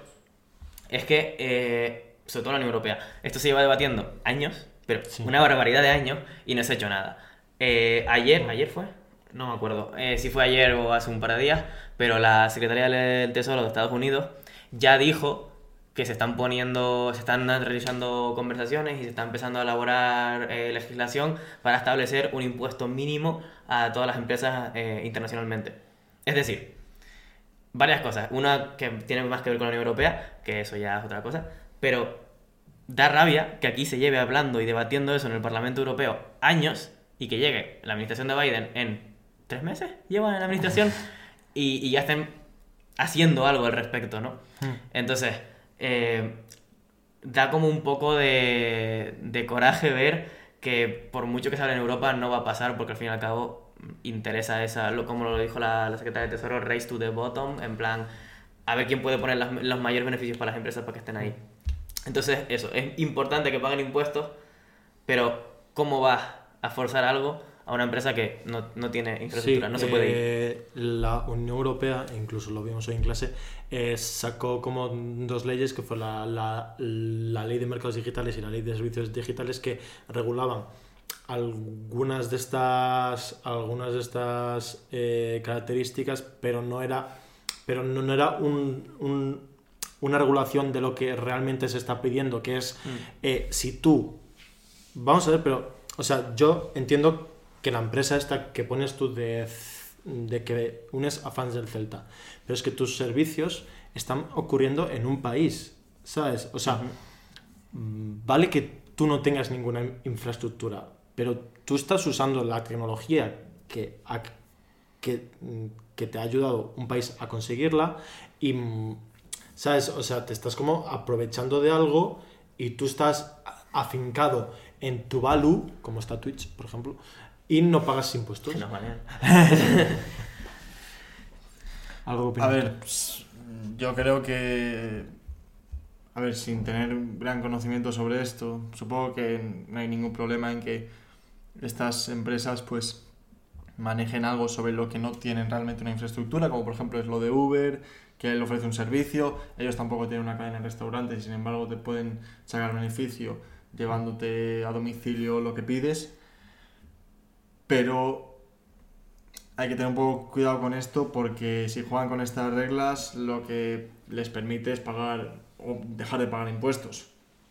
es que, eh, sobre todo en la Unión Europea, esto se lleva debatiendo años, pero Sí. una barbaridad de años y no se ha hecho nada. Eh, ayer, ¿ayer fue? No me acuerdo eh, si fue ayer o hace un par de días, pero la Secretaría del Tesoro de Estados Unidos ya dijo que se están poniendo, se están realizando conversaciones y se está empezando a elaborar eh, legislación para establecer un impuesto mínimo a todas las empresas eh, internacionalmente. Es decir, varias cosas. Una que tiene más que ver con la Unión Europea, que eso ya es otra cosa, pero da rabia que aquí se lleve hablando y debatiendo eso en el Parlamento Europeo años y que llegue la administración de Biden en tres meses, llevan en la administración, y, y ya estén haciendo algo al respecto, ¿no? Hmm. Entonces, eh, da como un poco de, de coraje ver que por mucho que se hable en Europa no va a pasar porque al fin y al cabo interesa esa, lo, como lo dijo la, la secretaria de Tesoro, race to the bottom, en plan, a ver quién puede poner las- los mayores beneficios para las empresas para que estén ahí. Entonces, eso, es importante que paguen impuestos, pero ¿cómo vas a forzar algo a una empresa que no, no tiene infraestructura? Sí, no se puede ir. eh, La Unión Europea, incluso lo vimos hoy en clase, eh, sacó como dos leyes, que fue la, la- la ley de mercados digitales y la ley de servicios digitales, que regulaban algunas de estas, algunas de estas eh, características, pero no era, pero no, no era un- un- una regulación de lo que realmente se está pidiendo, que es eh, si tú Vamos a ver, pero, o sea, yo entiendo que la empresa esta que pones tú de, de que unes a fans del Celta, pero es que tus servicios están ocurriendo en un país, ¿sabes? O sea, vale que tú no tengas ninguna infraestructura, pero tú estás usando la tecnología que, que, mm, que te ha ayudado un país a conseguirla y, mm, ¿sabes? O sea, te estás como aprovechando de algo y tú estás afincado en tu value, como está Twitch, por ejemplo, y no pagas impuestos. Que nos. Algo A ver, ps, yo creo que. A ver, sin tener un gran conocimiento sobre esto, supongo que no hay ningún problema en que estas empresas, pues, manejen algo sobre lo que no tienen realmente una infraestructura, como por ejemplo es lo de Uber, que él ofrece un servicio, ellos tampoco tienen una cadena de restaurantes y sin embargo te pueden sacar beneficio llevándote a domicilio lo que pides, pero hay que tener un poco cuidado con esto porque si juegan con estas reglas lo que les permite es pagar o dejar de pagar impuestos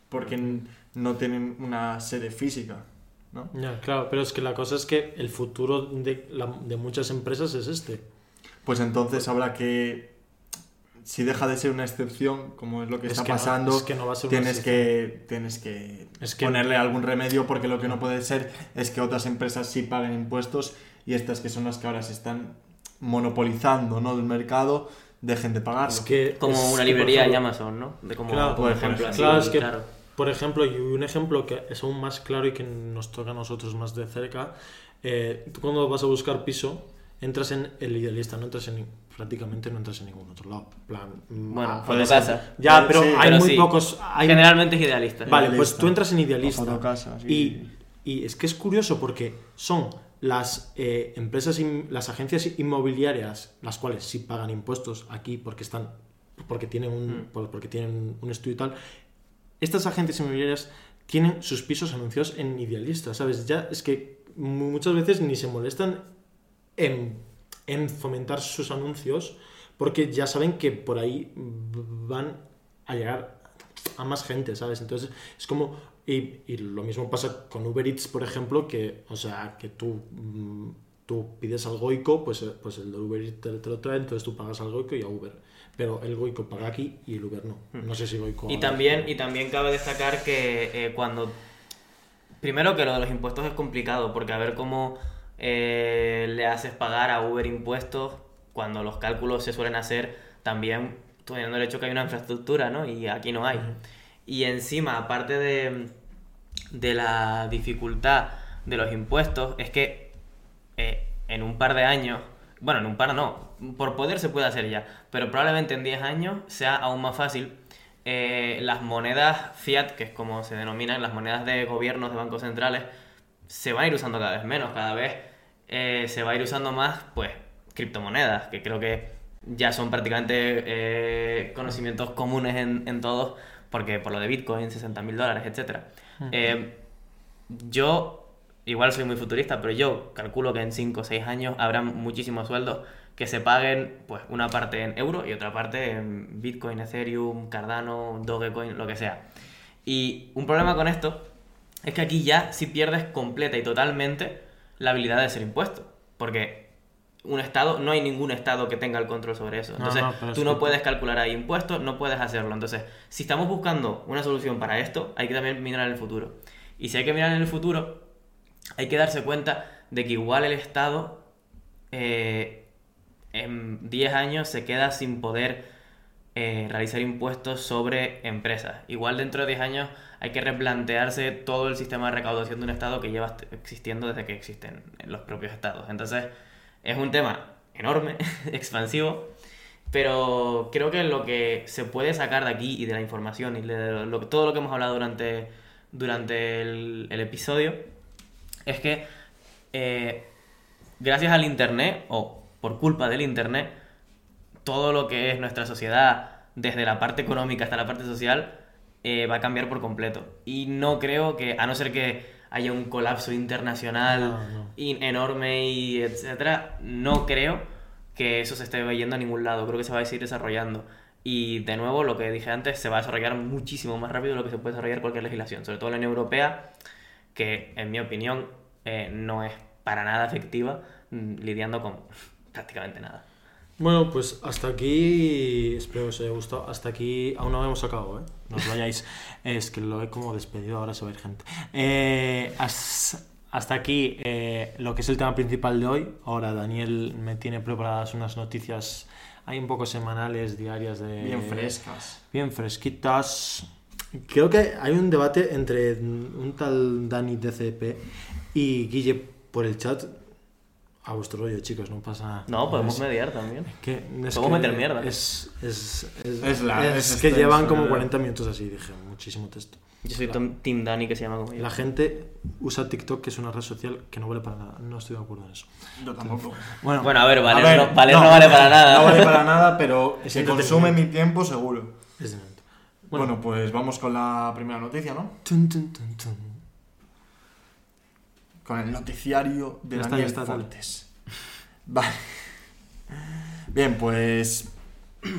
porque no tienen una sede física, ¿no? Ya, claro, pero es que la cosa es que el futuro de, la- de muchas empresas es este. Pues entonces habrá que si deja de ser una excepción, como es lo que Es está que no- pasando, es que no va a ser una tienes que tienes que, Es que- ponerle algún remedio porque lo que no puede ser es que otras empresas sí paguen impuestos y estas que son las que ahora se están monopolizando, ¿no? del mercado dejen de. Es que Como es una librería de ejemplo, Amazon, ¿no? De como, Claro, por por ejemplo, ejemplo. así, Claro, es que, claro. por ejemplo, y un ejemplo que es aún más claro y que nos toca a nosotros más de cerca, eh, tú cuando vas a buscar piso, entras en el idealista, no entras en prácticamente no entras en ningún otro lado. Plan, mm, Bueno, pasar. Ya, pero Sí, hay pero muy sí. pocos. hay- Generalmente es idealista. Vale, pues tú entras en idealista. Fotocasa, sí. Y, y es que es curioso porque son las eh, empresas, in- las agencias inmobiliarias, las cuales sí pagan impuestos aquí porque están, porque tienen un, Mm. por- porque tienen un estudio y tal. Estas agencias inmobiliarias tienen sus pisos anunciados en idealista, ¿sabes? Ya es que mu- muchas veces ni se molestan en, en fomentar sus anuncios porque ya saben que por ahí van a llegar a más gente, ¿sabes? Entonces es como... Y, y lo mismo pasa con Uber Eats, por ejemplo, que, o sea, que tú, mm, tú pides al Goico, pues, eh, pues el de Uber Eats te, te lo trae, entonces tú pagas al Goico y a Uber. Pero el Goico paga aquí y el Uber no. No sé si Goico... Hmm. Y también, y también cabe destacar que eh, cuando... Primero que lo de los impuestos es complicado, porque a ver cómo eh, le haces pagar a Uber impuestos cuando los cálculos se suelen hacer también teniendo el hecho que hay una infraestructura, ¿no? Y aquí no hay. Y encima, aparte de, de la dificultad de los impuestos, es que eh, en un par de años, bueno, en un par no, por poder se puede hacer ya, pero probablemente en 10 años sea aún más fácil. eh, las monedas fiat, que es como se denominan, las monedas de gobiernos de bancos centrales, se van a ir usando cada vez menos, cada vez eh, se va a ir usando más, pues, criptomonedas, que creo que ya son prácticamente eh, conocimientos comunes en, en todos, porque por lo de Bitcoin, 60 mil dólares, etc. Eh, yo, igual soy muy futurista, pero yo calculo que en 5 o 6 años habrá muchísimos sueldos que se paguen, pues, una parte en euro y otra parte en Bitcoin, Ethereum, Cardano, Dogecoin, lo que sea. Y un problema con esto es que aquí ya sí pierdes completa y totalmente la habilidad de ser impuesto. Porque un estado, no hay ningún estado que tenga el control sobre eso. Entonces, no, tú no puedes calcular ahí impuestos, no puedes hacerlo. Entonces, si estamos buscando una solución para esto, hay que también mirar en el futuro. Y si hay que mirar en el futuro, hay que darse cuenta de que igual el Estado eh, en 10 años se queda sin poder eh, realizar impuestos sobre empresas. Igual dentro de 10 años hay que replantearse todo el sistema de recaudación de un Estado que lleva existiendo desde que existen los propios Estados. Entonces, es un tema enorme, expansivo, pero creo que lo que se puede sacar de aquí y de la información y de todo lo que hemos hablado durante, durante el, el episodio es que eh, gracias al Internet o por culpa del Internet, todo lo que es nuestra sociedad, desde la parte económica hasta la parte social, eh, va a cambiar por completo. Y no creo que, a no ser que haya un colapso internacional No, no. in- enorme y etcétera, no creo que eso se esté yendo a ningún lado. Creo que se va a seguir desarrollando. Y de nuevo, lo que dije antes, se va a desarrollar muchísimo más rápido de lo que se puede desarrollar cualquier legislación, sobre todo la Unión Europea, que en mi opinión eh, no es para nada efectiva mm, lidiando con prácticamente nada. Bueno, pues hasta aquí, espero que os haya gustado. Hasta aquí, aún no hemos acabado, ¿eh? No os vayáis. es que lo he como despedido, ahora se va a ir gente. Eh, has- hasta aquí eh, lo que es el tema principal de hoy. Ahora Daniel me tiene preparadas unas noticias, hay un poco semanales, diarias de... Bien frescas. Bien fresquitas. Creo que hay un debate entre un tal Dani DCP y Guille por el chat. A vuestro rollo, chicos, no pasa nada. No, podemos Es- mediar también. que es Podemos que meter mierda. Es, es, es, Es la- es es que extenso, llevan como eh. 40 minutos así, dije, muchísimo texto. Yo soy La- Tom- Team Dani, que se llama como yo. La gente usa TikTok, que es una red social que no vale para nada. No estoy de acuerdo en eso. Yo tampoco. Bueno, Bueno, a ver, Valer, A ver, no, Valer no vale para nada. No vale para nada, pero se consume mi tiempo seguro. es de momento. Bueno, pues vamos con la primera noticia, ¿no? Tun, tun, tun, tun. Con el noticiario de Daniel está. Fortes. Vale. Bien, pues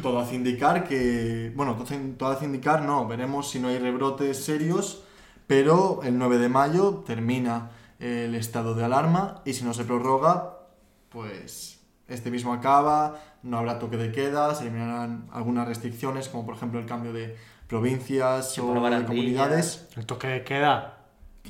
todo hace indicar que... Bueno, todo hace- indicar, no, veremos si no hay rebrotes serios, pero el 9 de mayo termina el estado de alarma y si no se prorroga, pues este mismo acaba, no habrá toque de queda, se eliminarán algunas restricciones, como por ejemplo el cambio de provincias o de comunidades, El toque de queda.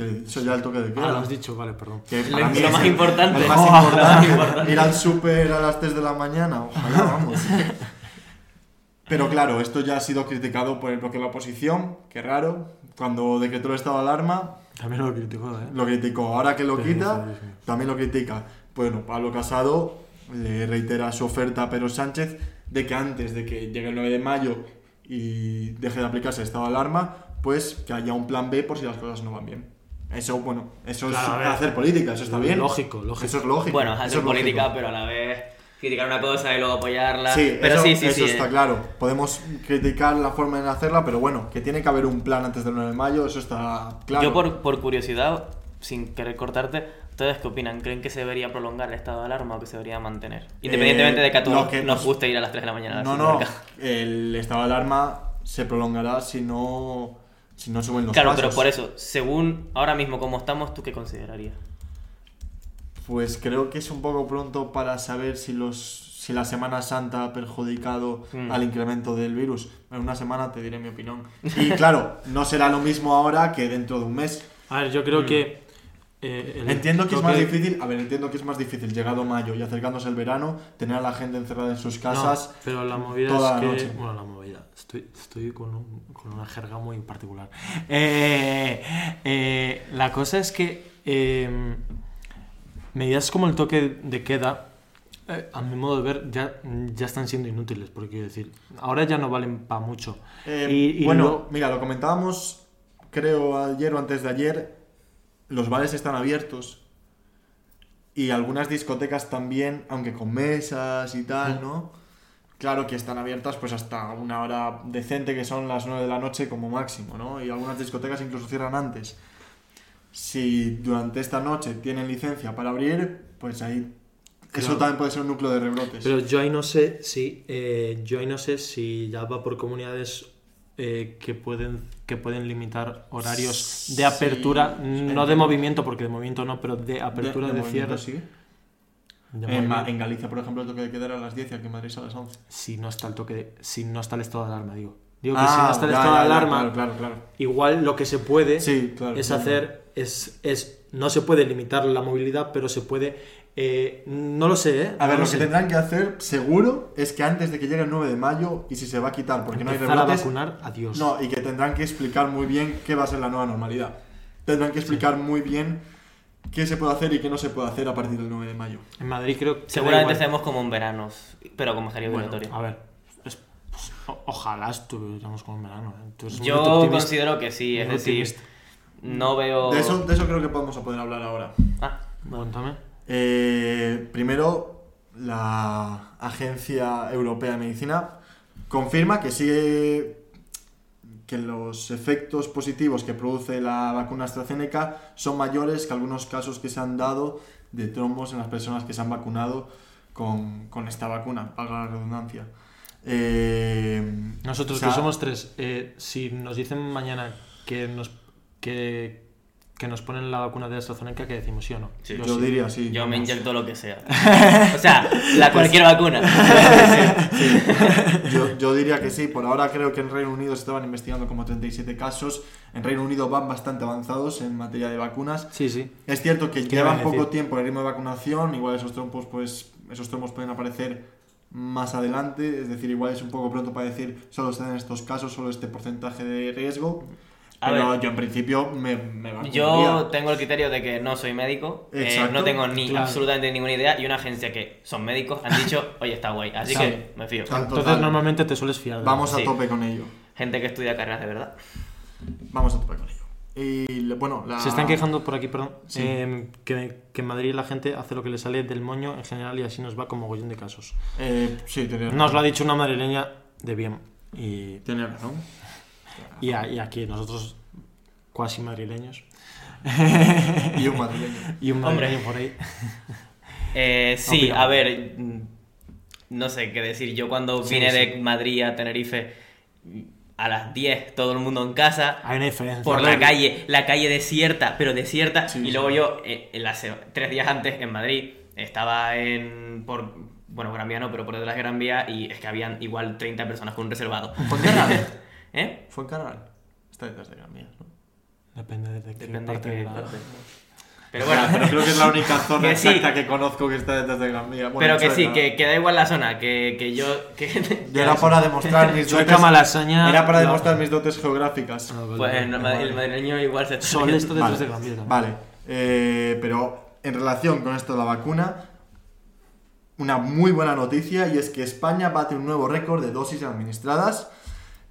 Que eso ya el toque de Ah, queda. lo has dicho, vale, perdón. Que Lo- para mí lo es más el- importante. el más Oh, importante. lo más importante. Ir al súper a las 3 de la mañana, ojalá, vamos. Pero claro, esto ya ha sido criticado por el bloque de la oposición, qué raro. Cuando decretó el estado de alarma, También lo critico, ¿eh? lo criticó. Ahora que lo Pero, quita, también lo critica. Bueno, Pablo Casado le reitera su oferta a Pedro Sánchez de que antes de que llegue el 9 de mayo y deje de aplicarse el estado de alarma, pues que haya un plan B por si las cosas no van bien. Eso, bueno, eso Claro, es hacer política, eso está bien. Lógico, lógico. Eso es lógico. Bueno, hacer es política, lógico. pero a la vez criticar una cosa y luego apoyarla. Sí, pero eso, sí, sí, eso sí. está eh. claro. Podemos criticar la forma de hacerla, pero bueno, que tiene que haber un plan antes del 9 de mayo, eso está claro. Yo por, por curiosidad, sin querer cortarte, ¿ustedes qué opinan? ¿Creen que se debería prolongar el estado de alarma o que se debería mantener? Independientemente de que a Eh, todos que nos nos- guste ir a las 3 de la mañana. No, no, el estado de alarma se prolongará si no, si no suben los Claro, pero por eso, según ahora mismo como estamos, ¿tú qué considerarías? Pues creo que es un poco pronto para saber si los si la Semana Santa ha perjudicado Mm. al incremento del virus. En una semana te diré mi opinión. Y claro, no será lo mismo ahora que dentro de un mes. A ver, yo creo que. Eh, el Entiendo que es más difícil, a ver, entiendo que es más difícil llegado mayo y acercándose el verano, tener a la gente encerrada en sus casas. No, pero la movida toda es la que. noche. Bueno, la movida. Estoy, estoy con, un- con una jerga muy particular. Eh, eh, la cosa es que. eh, medidas como el toque de queda. a mi modo de ver, ya, ya están siendo inútiles, porque quiero decir, ahora ya no valen para mucho. Eh, Y- y bueno, mira, lo comentábamos, creo, ayer o antes de ayer. Los bares están abiertos. Y algunas discotecas también, aunque con mesas y tal, ¿no? Claro que están abiertas pues hasta una hora decente, que son las 9 de la noche como máximo, ¿no? Y algunas discotecas incluso cierran antes. Si durante esta noche tienen licencia para abrir, pues ahí... Eso también puede ser un núcleo de rebrotes. Pero yo ahí no sé si eh, yo ahí no sé si ya va por comunidades eh, que pueden que pueden limitar horarios de Sí, apertura, no de movimiento, porque de movimiento no, pero de apertura de, cierre. sí. de En, Galicia, por ejemplo, el toque de queda era a las 10 y aquí en Madrid es a las 11. Si no está el toque, de- si no está el estado de alarma, digo. Digo que Ah, si no está el estado ya, de alarma, Claro, claro, claro. igual lo que se puede Sí, es hacer es, es no se puede limitar la movilidad, pero se puede eh, no lo sé, ¿eh? A ver, No lo que sé. tendrán que hacer, seguro, es que antes de que llegue el 9 de mayo, y si se va a quitar porque no hay Empezar a rebrotes, vacunar, adiós. no, y que tendrán que explicar muy bien qué va a ser la nueva normalidad. Tendrán que explicar muy bien qué se puede hacer y qué no se puede hacer a partir del 9 de mayo. En Madrid creo que Seguramente estemos como en veranos, pero con mascarilla Bueno, obligatoria. a ver, es- pues, ojalá estuviéramos con verano. ¿eh? Eres muy Yo considero que sí, es decir, optimista. no veo... De eso, de eso creo que podemos poder hablar ahora. Ah, bueno. Cuéntame. Eh, primero, la Agencia Europea de Medicina confirma que sigue que los efectos positivos que produce la vacuna AstraZeneca son mayores que algunos casos que se han dado de trombos en las personas que se han vacunado con, con esta vacuna, valga la redundancia. Eh, Nosotros o sea, que somos tres, eh, si nos dicen mañana que nos que, que nos ponen la vacuna de AstraZeneca que decimos sí o no. Sí. Yo, diría sí. Yo me inyecto lo que sea. O sea, la cualquier vacuna. Yo, yo diría que sí. Por ahora creo que en Reino Unido se estaban investigando como 37 casos. En Reino Unido van bastante avanzados en materia de vacunas. Sí, sí. Es cierto que ¿Qué llevan poco tiempo el ritmo de vacunación, igual esos trompos, pues, esos trompos pueden aparecer más adelante, es decir, igual es un poco pronto para decir solo se dan estos casos, solo este porcentaje de riesgo. A Pero ver. yo en principio me, me vacunaría. Yo tengo el criterio de que no soy médico, eh, no tengo ni Claro. absolutamente ninguna idea y una agencia que son médicos han dicho, oye, está guay, así Sí. que me fío. Entonces normalmente te sueles fiar. de Vamos a Sí. tope con ello. Gente que estudia carreras de verdad. Vamos a tope con ello. Y bueno, la... Se están quejando por aquí, perdón, Sí. eh, que, que en Madrid la gente hace lo que le sale del moño en general y así nos va como gollón de casos. Eh, sí, tenía Nos lo ha dicho una madrileña de bien. Y, Tenía razón. Y, a- y aquí nosotros, cuasi madrileños. Y un madrileño. Y un Hombre. madrileño por ahí. Eh, sí, Opinamos. a ver, mm, no sé qué decir. Yo cuando Sí, vine sí. de Madrid a Tenerife a las 10, todo el mundo en casa, Hay una diferencia. por la calle, la calle desierta, pero desierta. Sí, y sí. luego yo, eh, en las, tres días antes en Madrid, estaba en. por Bueno, Gran Vía no, pero por detrás de Gran Vía y es que habían igual 30 personas con un reservado. ¿Fue en Canal? ¿Eh? ¿Fue en Canal? Está detrás de Gran Vía, ¿no? Depende de qué Depende de parte qué de parte. Pero bueno, pero creo que es la única zona Que sí. exacta que conozco que está detrás de Gran Vía. Bueno, pero que sí, que, que da igual la zona, que, que yo. Que, Yo era para demostrar mis Chueca dotes. malasaña. Era para demostrar mis dotes geográficas. Ah, vale, Pues el, vale. el madrileño igual se Sol esto detrás Vale, de Gran Vía también. Vale, eh, pero en relación con esto de la vacuna, una muy buena noticia y es que España bate un nuevo récord de dosis administradas,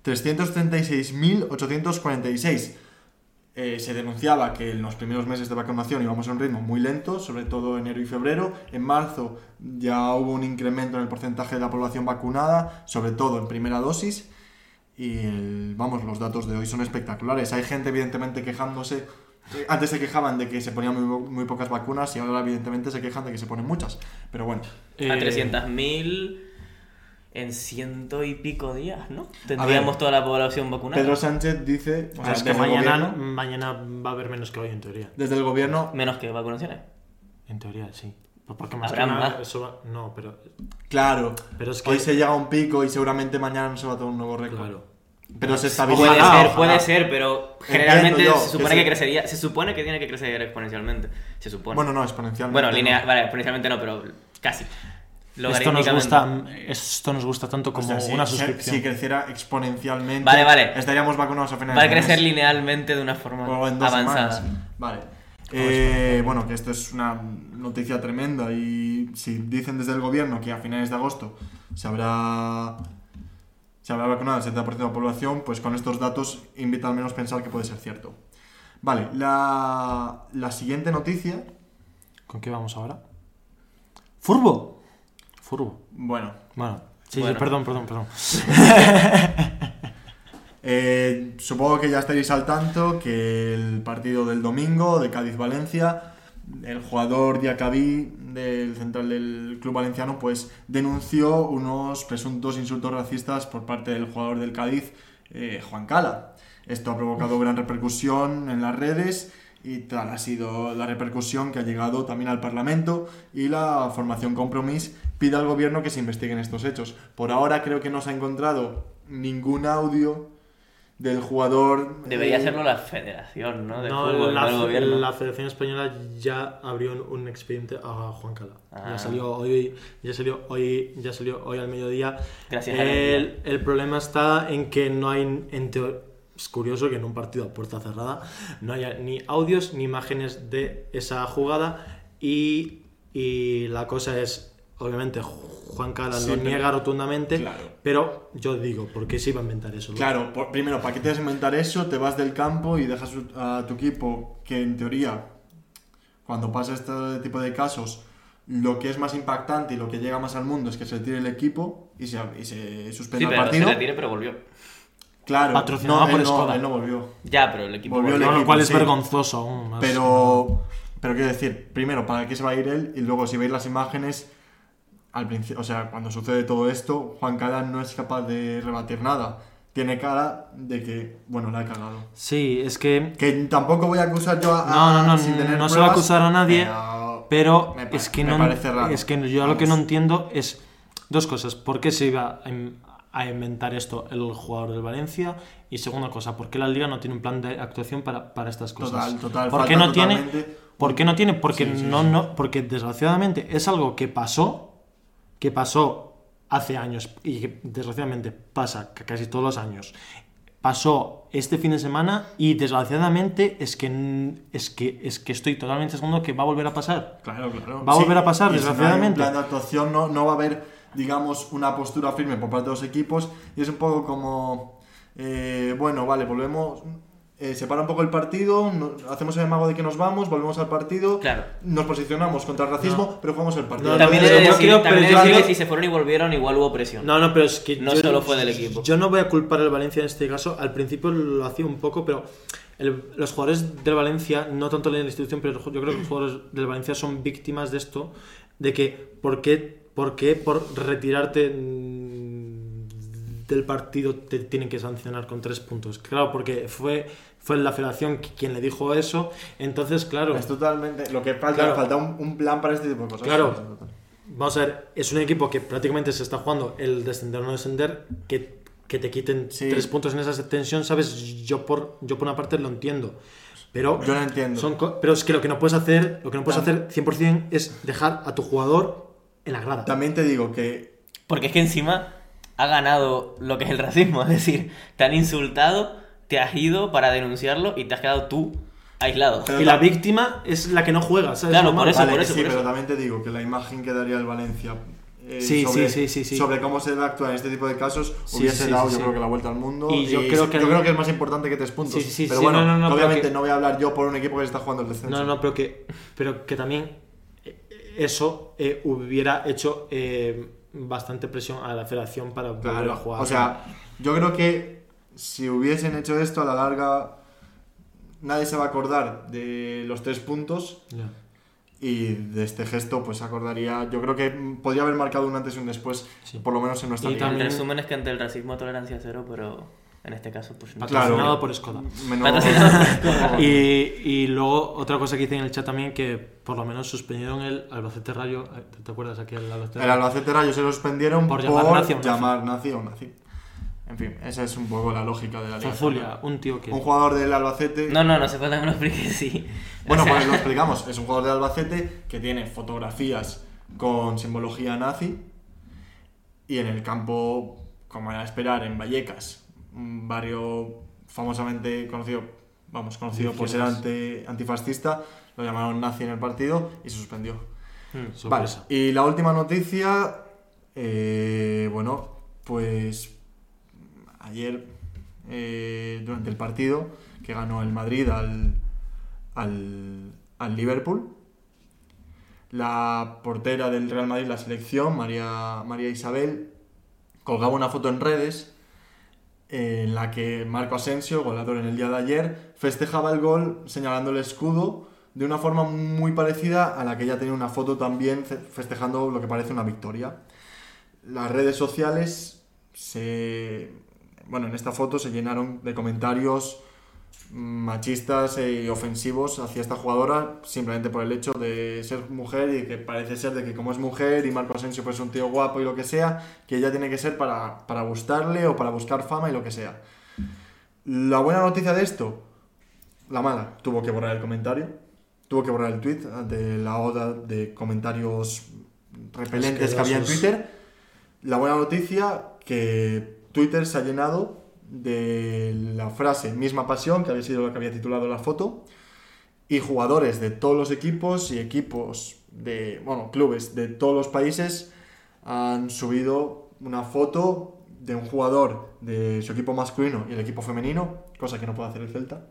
336.846. Eh, se denunciaba que en los primeros meses de vacunación íbamos a un ritmo muy lento, sobre todo enero y febrero. En marzo ya hubo un incremento en el porcentaje de la población vacunada, sobre todo en primera dosis. Y el- vamos, los datos de hoy son espectaculares. Hay gente evidentemente quejándose. eh, Antes se quejaban de que se ponían muy, muy pocas vacunas y ahora evidentemente se quejan de que se ponen muchas. Pero bueno, A Eh, 300.000 en ciento y pico días, ¿no? Tendríamos toda la población vacunada. Pedro Sánchez dice, o sea, es que mañana, gobierno, mañana va a haber menos que hoy, en teoría. desde el gobierno, Menos que vacunaciones. En teoría, sí. Pues Porque más Habrá que nada, más. eso va- No, pero. claro, Pero es que. hoy se llega a un pico y seguramente mañana no se va a tomar un nuevo récord. Claro. Pero se Puede estabiliza. ser, ojalá. puede ser, pero generalmente yo, se supone que crecería. Se supone que tiene que crecer exponencialmente. Se supone. Bueno, no, exponencialmente. Bueno, no. lineal, vale, exponencialmente no, pero casi. Esto nos, gusta, esto nos gusta tanto O como sea, si, una suscripción. si creciera exponencialmente, Vale, vale. estaríamos vacunados a finales Va a de mes. crecer linealmente de una forma O en dos avanzada. semanas. Vale. Eh, bueno, que esto es una noticia tremenda y si dicen desde el gobierno que a finales de agosto se habrá, se habrá vacunado el 70% de la población, pues con estos datos invita al menos a pensar que puede ser cierto. Vale, la, la siguiente noticia, ¿Con qué vamos ahora? ¡Furbo! Furbo. bueno, Bueno, sí, Bueno. sí, perdón, perdón, perdón. Eh, supongo que ya estaréis al tanto que el partido del domingo de Cádiz-Valencia, el jugador Diacabí del central del club valenciano, pues denunció unos presuntos insultos racistas por parte del jugador del Cádiz, eh, Juan Cala. Esto ha provocado gran repercusión en las redes y tal ha sido la repercusión que ha llegado también al Parlamento y la formación Compromís pide al gobierno que se investiguen estos hechos. Por ahora creo que no se ha encontrado ningún audio del jugador. Debería eh, hacerlo la federación, ¿no? De No, fútbol, la, no el gobierno. la Federación Española ya abrió un, expediente a Juan Cala. Ah. Ya salió hoy, ya salió hoy, ya salió hoy al mediodía. Gracias a el, el problema está en que no hay, en teo- es curioso que en un partido a puerta cerrada no haya ni audios ni imágenes de esa jugada y, y la cosa es, obviamente, Juan Cala Sí, lo pero- niega rotundamente, Claro. pero yo digo, ¿por qué se iba a inventar eso? Claro, por- primero, ¿para qué te vas a inventar eso? Te vas del campo y dejas a tu equipo, que en teoría, cuando pasa este tipo de casos, lo que es más impactante y lo que llega más al mundo es que se tire el equipo y se, y se Sí, suspende el pero partido. se retire, pero volvió. Claro, Patrocinado no, por él no, Skoda. él no volvió. Ya, pero el equipo Volvió el lo cual es vergonzoso aún más. Pero, pero quiero decir, primero, ¿para qué se va a ir él? Y luego, si veis las imágenes, al principio, o sea, cuando sucede todo esto, Juan Cala no es capaz de rebatir nada. tiene cara de que, bueno, la he cagado. Sí, es que Que tampoco voy a acusar yo a. No, no, no, sin tener no se va a acusar a nadie, pero- Pero Me pa- es que me no parece raro. es que yo lo que no Vamos. entiendo es dos cosas. ¿Por qué se iba a, a inventar esto el jugador del Valencia? Y segunda cosa, ¿por qué la liga no tiene un plan de actuación para, para estas cosas? Total, total. ¿Por qué no tiene? ¿Por qué no tiene? Porque Sí, sí, no, no, porque desgraciadamente es algo que pasó, que pasó hace años y que desgraciadamente pasa ca- casi todos los años. Pasó este fin de semana y desgraciadamente es que es que es que estoy totalmente seguro que va a volver a pasar. Claro, claro. Va a volver a pasar, y si no desgraciadamente. plan de actuación no, no va a haber, digamos, una postura firme por parte de los equipos. Y es un poco como. eh, bueno, vale, volvemos. eh, se para un poco el partido, no- hacemos el mago de que nos vamos, volvemos al partido, Claro. nos posicionamos contra el racismo, pero jugamos el partido. No, También decir, creo- también que si se fueron y volvieron, igual hubo presión. No, no, pero es que No solo fue del equipo. Yo no voy a culpar al Valencia en este caso. Al principio lo hacía un poco, pero el- los jugadores del Valencia, no tanto la institución, pero yo creo que los jugadores del Valencia son víctimas de esto, de que ¿por qué, por, qué por retirarte del partido te tienen que sancionar con tres puntos? Claro, porque fue, fue la federación quien le dijo eso, entonces claro... Es totalmente. Lo que falta, Claro. falta un, un plan para este tipo de cosas. Claro. Vamos a ver, es un equipo que prácticamente se está jugando el descender o no descender, que, que te quiten Sí. tres puntos en esa tensión, ¿sabes? Yo por, yo por una parte lo entiendo. Pero, Yo lo entiendo. son pero es que lo que no puedes hacer, lo que no puedes hacer 100% es dejar a tu jugador en la grada. También te digo que Porque es que encima ha ganado lo que es el racismo. Es decir, te han insultado, te has ido para denunciarlo y te has quedado tú aislado. Pero y la víctima es la que no juega, ¿sabes? Claro, por eso, Vale, por que eso, sí, por pero eso. también te digo que la imagen que daría el Valencia eh, Sí, sobre, sí, sí, sí, sí. sobre cómo se actuar en este tipo de casos Sí, hubiese sí, dado sí, yo sí. creo que la vuelta al mundo Y yo creo que- es más importante que tres puntos Sí, sí, sí, pero sí, bueno no, no, no, obviamente que- no voy a hablar yo por un equipo que está jugando el descenso No, no, pero que, pero que también eso eh, hubiera hecho eh, bastante presión a la federación para volver Claro, a jugar. o sea yo creo que si hubiesen hecho esto a la larga nadie se va a acordar de los tres puntos Ya. y de este gesto pues se acordaría yo creo que podría haber marcado un antes y un después Sí. por lo menos en nuestra Y El resumen es que ante el racismo tolerancia cero, pero en este caso pues no. Claro. Patrocinado por Skoda. Menos- Patrocinado. Y, y luego otra cosa que hice en el chat también que por lo menos suspendieron el Albacete Rayo. ¿Te, te acuerdas aquí el Albacete El Rayo? Albacete Rayo se lo suspendieron Por por, llamar un nazi. llamar nazi un nazi. En fin, esa es un poco la lógica de la liga. Zazulia, un tío que. Un jugador del Albacete. No, no, no se puede dar una explique, sí. Bueno, O pues lo explicamos. Es un jugador del Albacete que tiene fotografías con simbología nazi. Y en el campo, como era de esperar, en Vallecas, un barrio famosamente conocido, vamos, conocido por ser anti- antifascista, lo llamaron nazi en el partido y se suspendió. Mm, Vale, sorpresa. y la última noticia, eh, bueno, pues ayer eh, durante el partido que ganó el Madrid al, al, al Liverpool, la portera del Real Madrid, la selección, María, María Isabel, colgaba una foto en redes en la que Marco Asensio, goleador en el día de ayer, festejaba el gol señalando el escudo de una forma muy parecida a la que ella tenía una foto también festejando lo que parece una victoria. Las redes sociales se... Bueno, en esta foto se llenaron de comentarios machistas y ofensivos hacia esta jugadora simplemente por el hecho de ser mujer y que parece ser de que como es mujer y Marco Asensio pues es un tío guapo y lo que sea, que ella tiene que ser para, para gustarle o para buscar fama y lo que sea. La buena noticia de esto, la mala, tuvo que borrar el comentario, tuvo que borrar el tweet de la oda de comentarios repelentes que había en. Twitter. La buena noticia que Twitter se ha llenado de la frase misma pasión, que había sido lo que había titulado la foto, y jugadores de todos los equipos y equipos de, bueno, clubes de todos los países han subido una foto de un jugador de su equipo masculino y el equipo femenino, cosa que no puede hacer el Celta.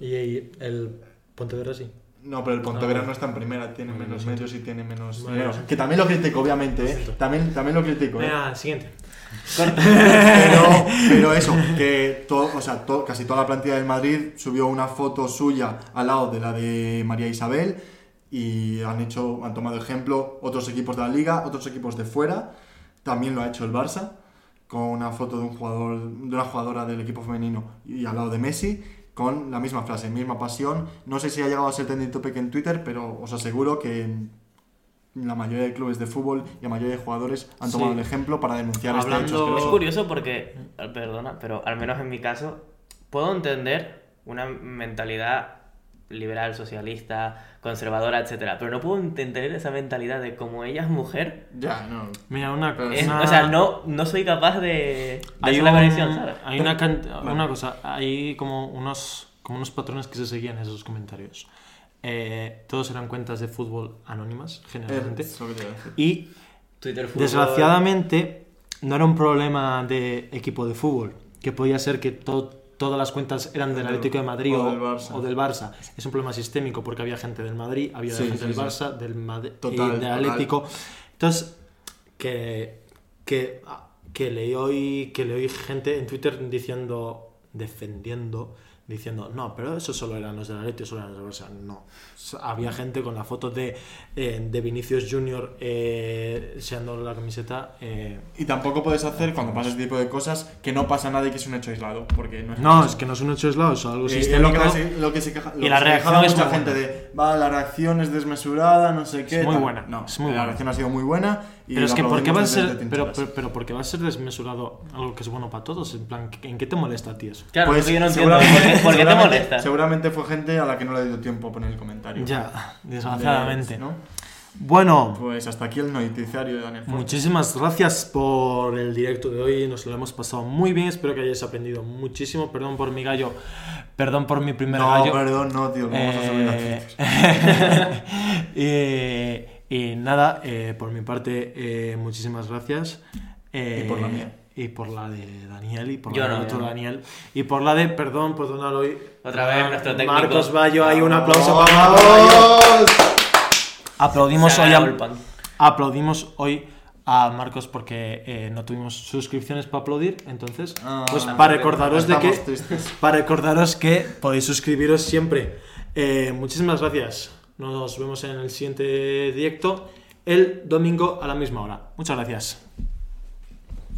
Y, el Pontevedra sí. No, pero el Pontevedra Ah. no está en primera, tiene menos medios y tiene menos dinero. Que también lo critico, obviamente, ¿eh? También, también lo critico, ¿eh? Venga, siguiente. Pero, pero eso, que todo, o sea, to- casi toda la plantilla del Madrid subió una foto suya al lado de la de María Isabel y han hecho, han tomado ejemplo otros equipos de la liga, otros equipos de fuera, también lo ha hecho el Barça, con una foto de un jugador, de una jugadora del equipo femenino y al lado de Messi, con la misma frase, misma pasión. No sé si ha llegado a ser trending topic en Twitter, pero os aseguro que la mayoría de clubes de fútbol y la mayoría de jugadores han tomado Sí. el ejemplo para denunciar este Hablando- hecho Es curioso porque, eh, perdona, pero al menos en mi caso, puedo entender una mentalidad liberal, socialista, conservadora, etcétera, pero no puedo entender esa mentalidad de como ella es mujer. Ya, no. Mira, una es- una- o sea, no, no soy capaz de, de hay, hacer la un- conexión, ¿sabes? hay una, una cosa, hay como unos, como unos patrones que se seguían en esos comentarios. Eh, todos eran cuentas de fútbol anónimas, generalmente. Es decir. Y Twitter fútbol- desgraciadamente no era un problema de equipo de fútbol, que podía ser que to- todas las cuentas eran del Atlético de Madrid o o, del Barça. o del Barça. Es un problema sistémico porque había gente del Madrid, había Sí, gente sí, del sí. Barça, del Madrid Total, y del total. Atlético. Entonces, que, que, que leí hoy que leí gente en Twitter diciendo, defendiendo, diciendo, no, pero eso solo eran los del Atlético, solo eran los del Barça. No. Había gente con la foto de, eh, de Vinicius Junior eh, seando la camiseta. eh, Y tampoco puedes hacer, cuando pasa este tipo de cosas, que no pasa nada y que es un hecho aislado. Porque no es No, es que no es un hecho aislado, es algo Eh, sistémico. lo que, se- lo que se queja, lo Y que la reacción es mucha gente buena. de, va, la reacción es desmesurada, no sé qué. Es muy tal". buena, No, es muy la buena. reacción ha sido muy buena. Y Pero es que ¿por qué va a ser, pero, pero, pero ¿por qué va a ser desmesurado algo que es bueno para todos? En plan, ¿en qué te molesta a ti eso? Claro, Pues, porque yo no entiendo. ¿Por seguramente- qué, por qué te molesta? Seguramente fue gente a la que no le dio tiempo a poner el comentario. Ya, De- desgraciadamente. ¿no? Bueno, Pues hasta aquí el noticiario de Daniel Fortes. muchísimas gracias por el directo de hoy. Nos lo hemos pasado muy bien. Espero que hayáis aprendido muchísimo. Perdón por mi gallo. Perdón por mi primer No, gallo. perdón, no, tío, vamos a subir a Eh, y, nada, eh, por mi parte, eh, muchísimas gracias. Eh, Y por la mía. Y por la de Daniel y por Yo la no, de otro no. Daniel. Y por la de, perdón, perdónalo hoy. Otra vez, nuestro técnico. Marcos Bayo, hay un aplauso para Marcos. Aplaudimos hoy, a, aplaudimos hoy a Marcos porque eh, no tuvimos suscripciones para aplaudir. Entonces, Ah, pues para recordaros de que tristes. para recordaros que podéis suscribiros siempre. Eh, muchísimas gracias. Nos vemos en el siguiente directo el domingo a la misma hora. Muchas gracias.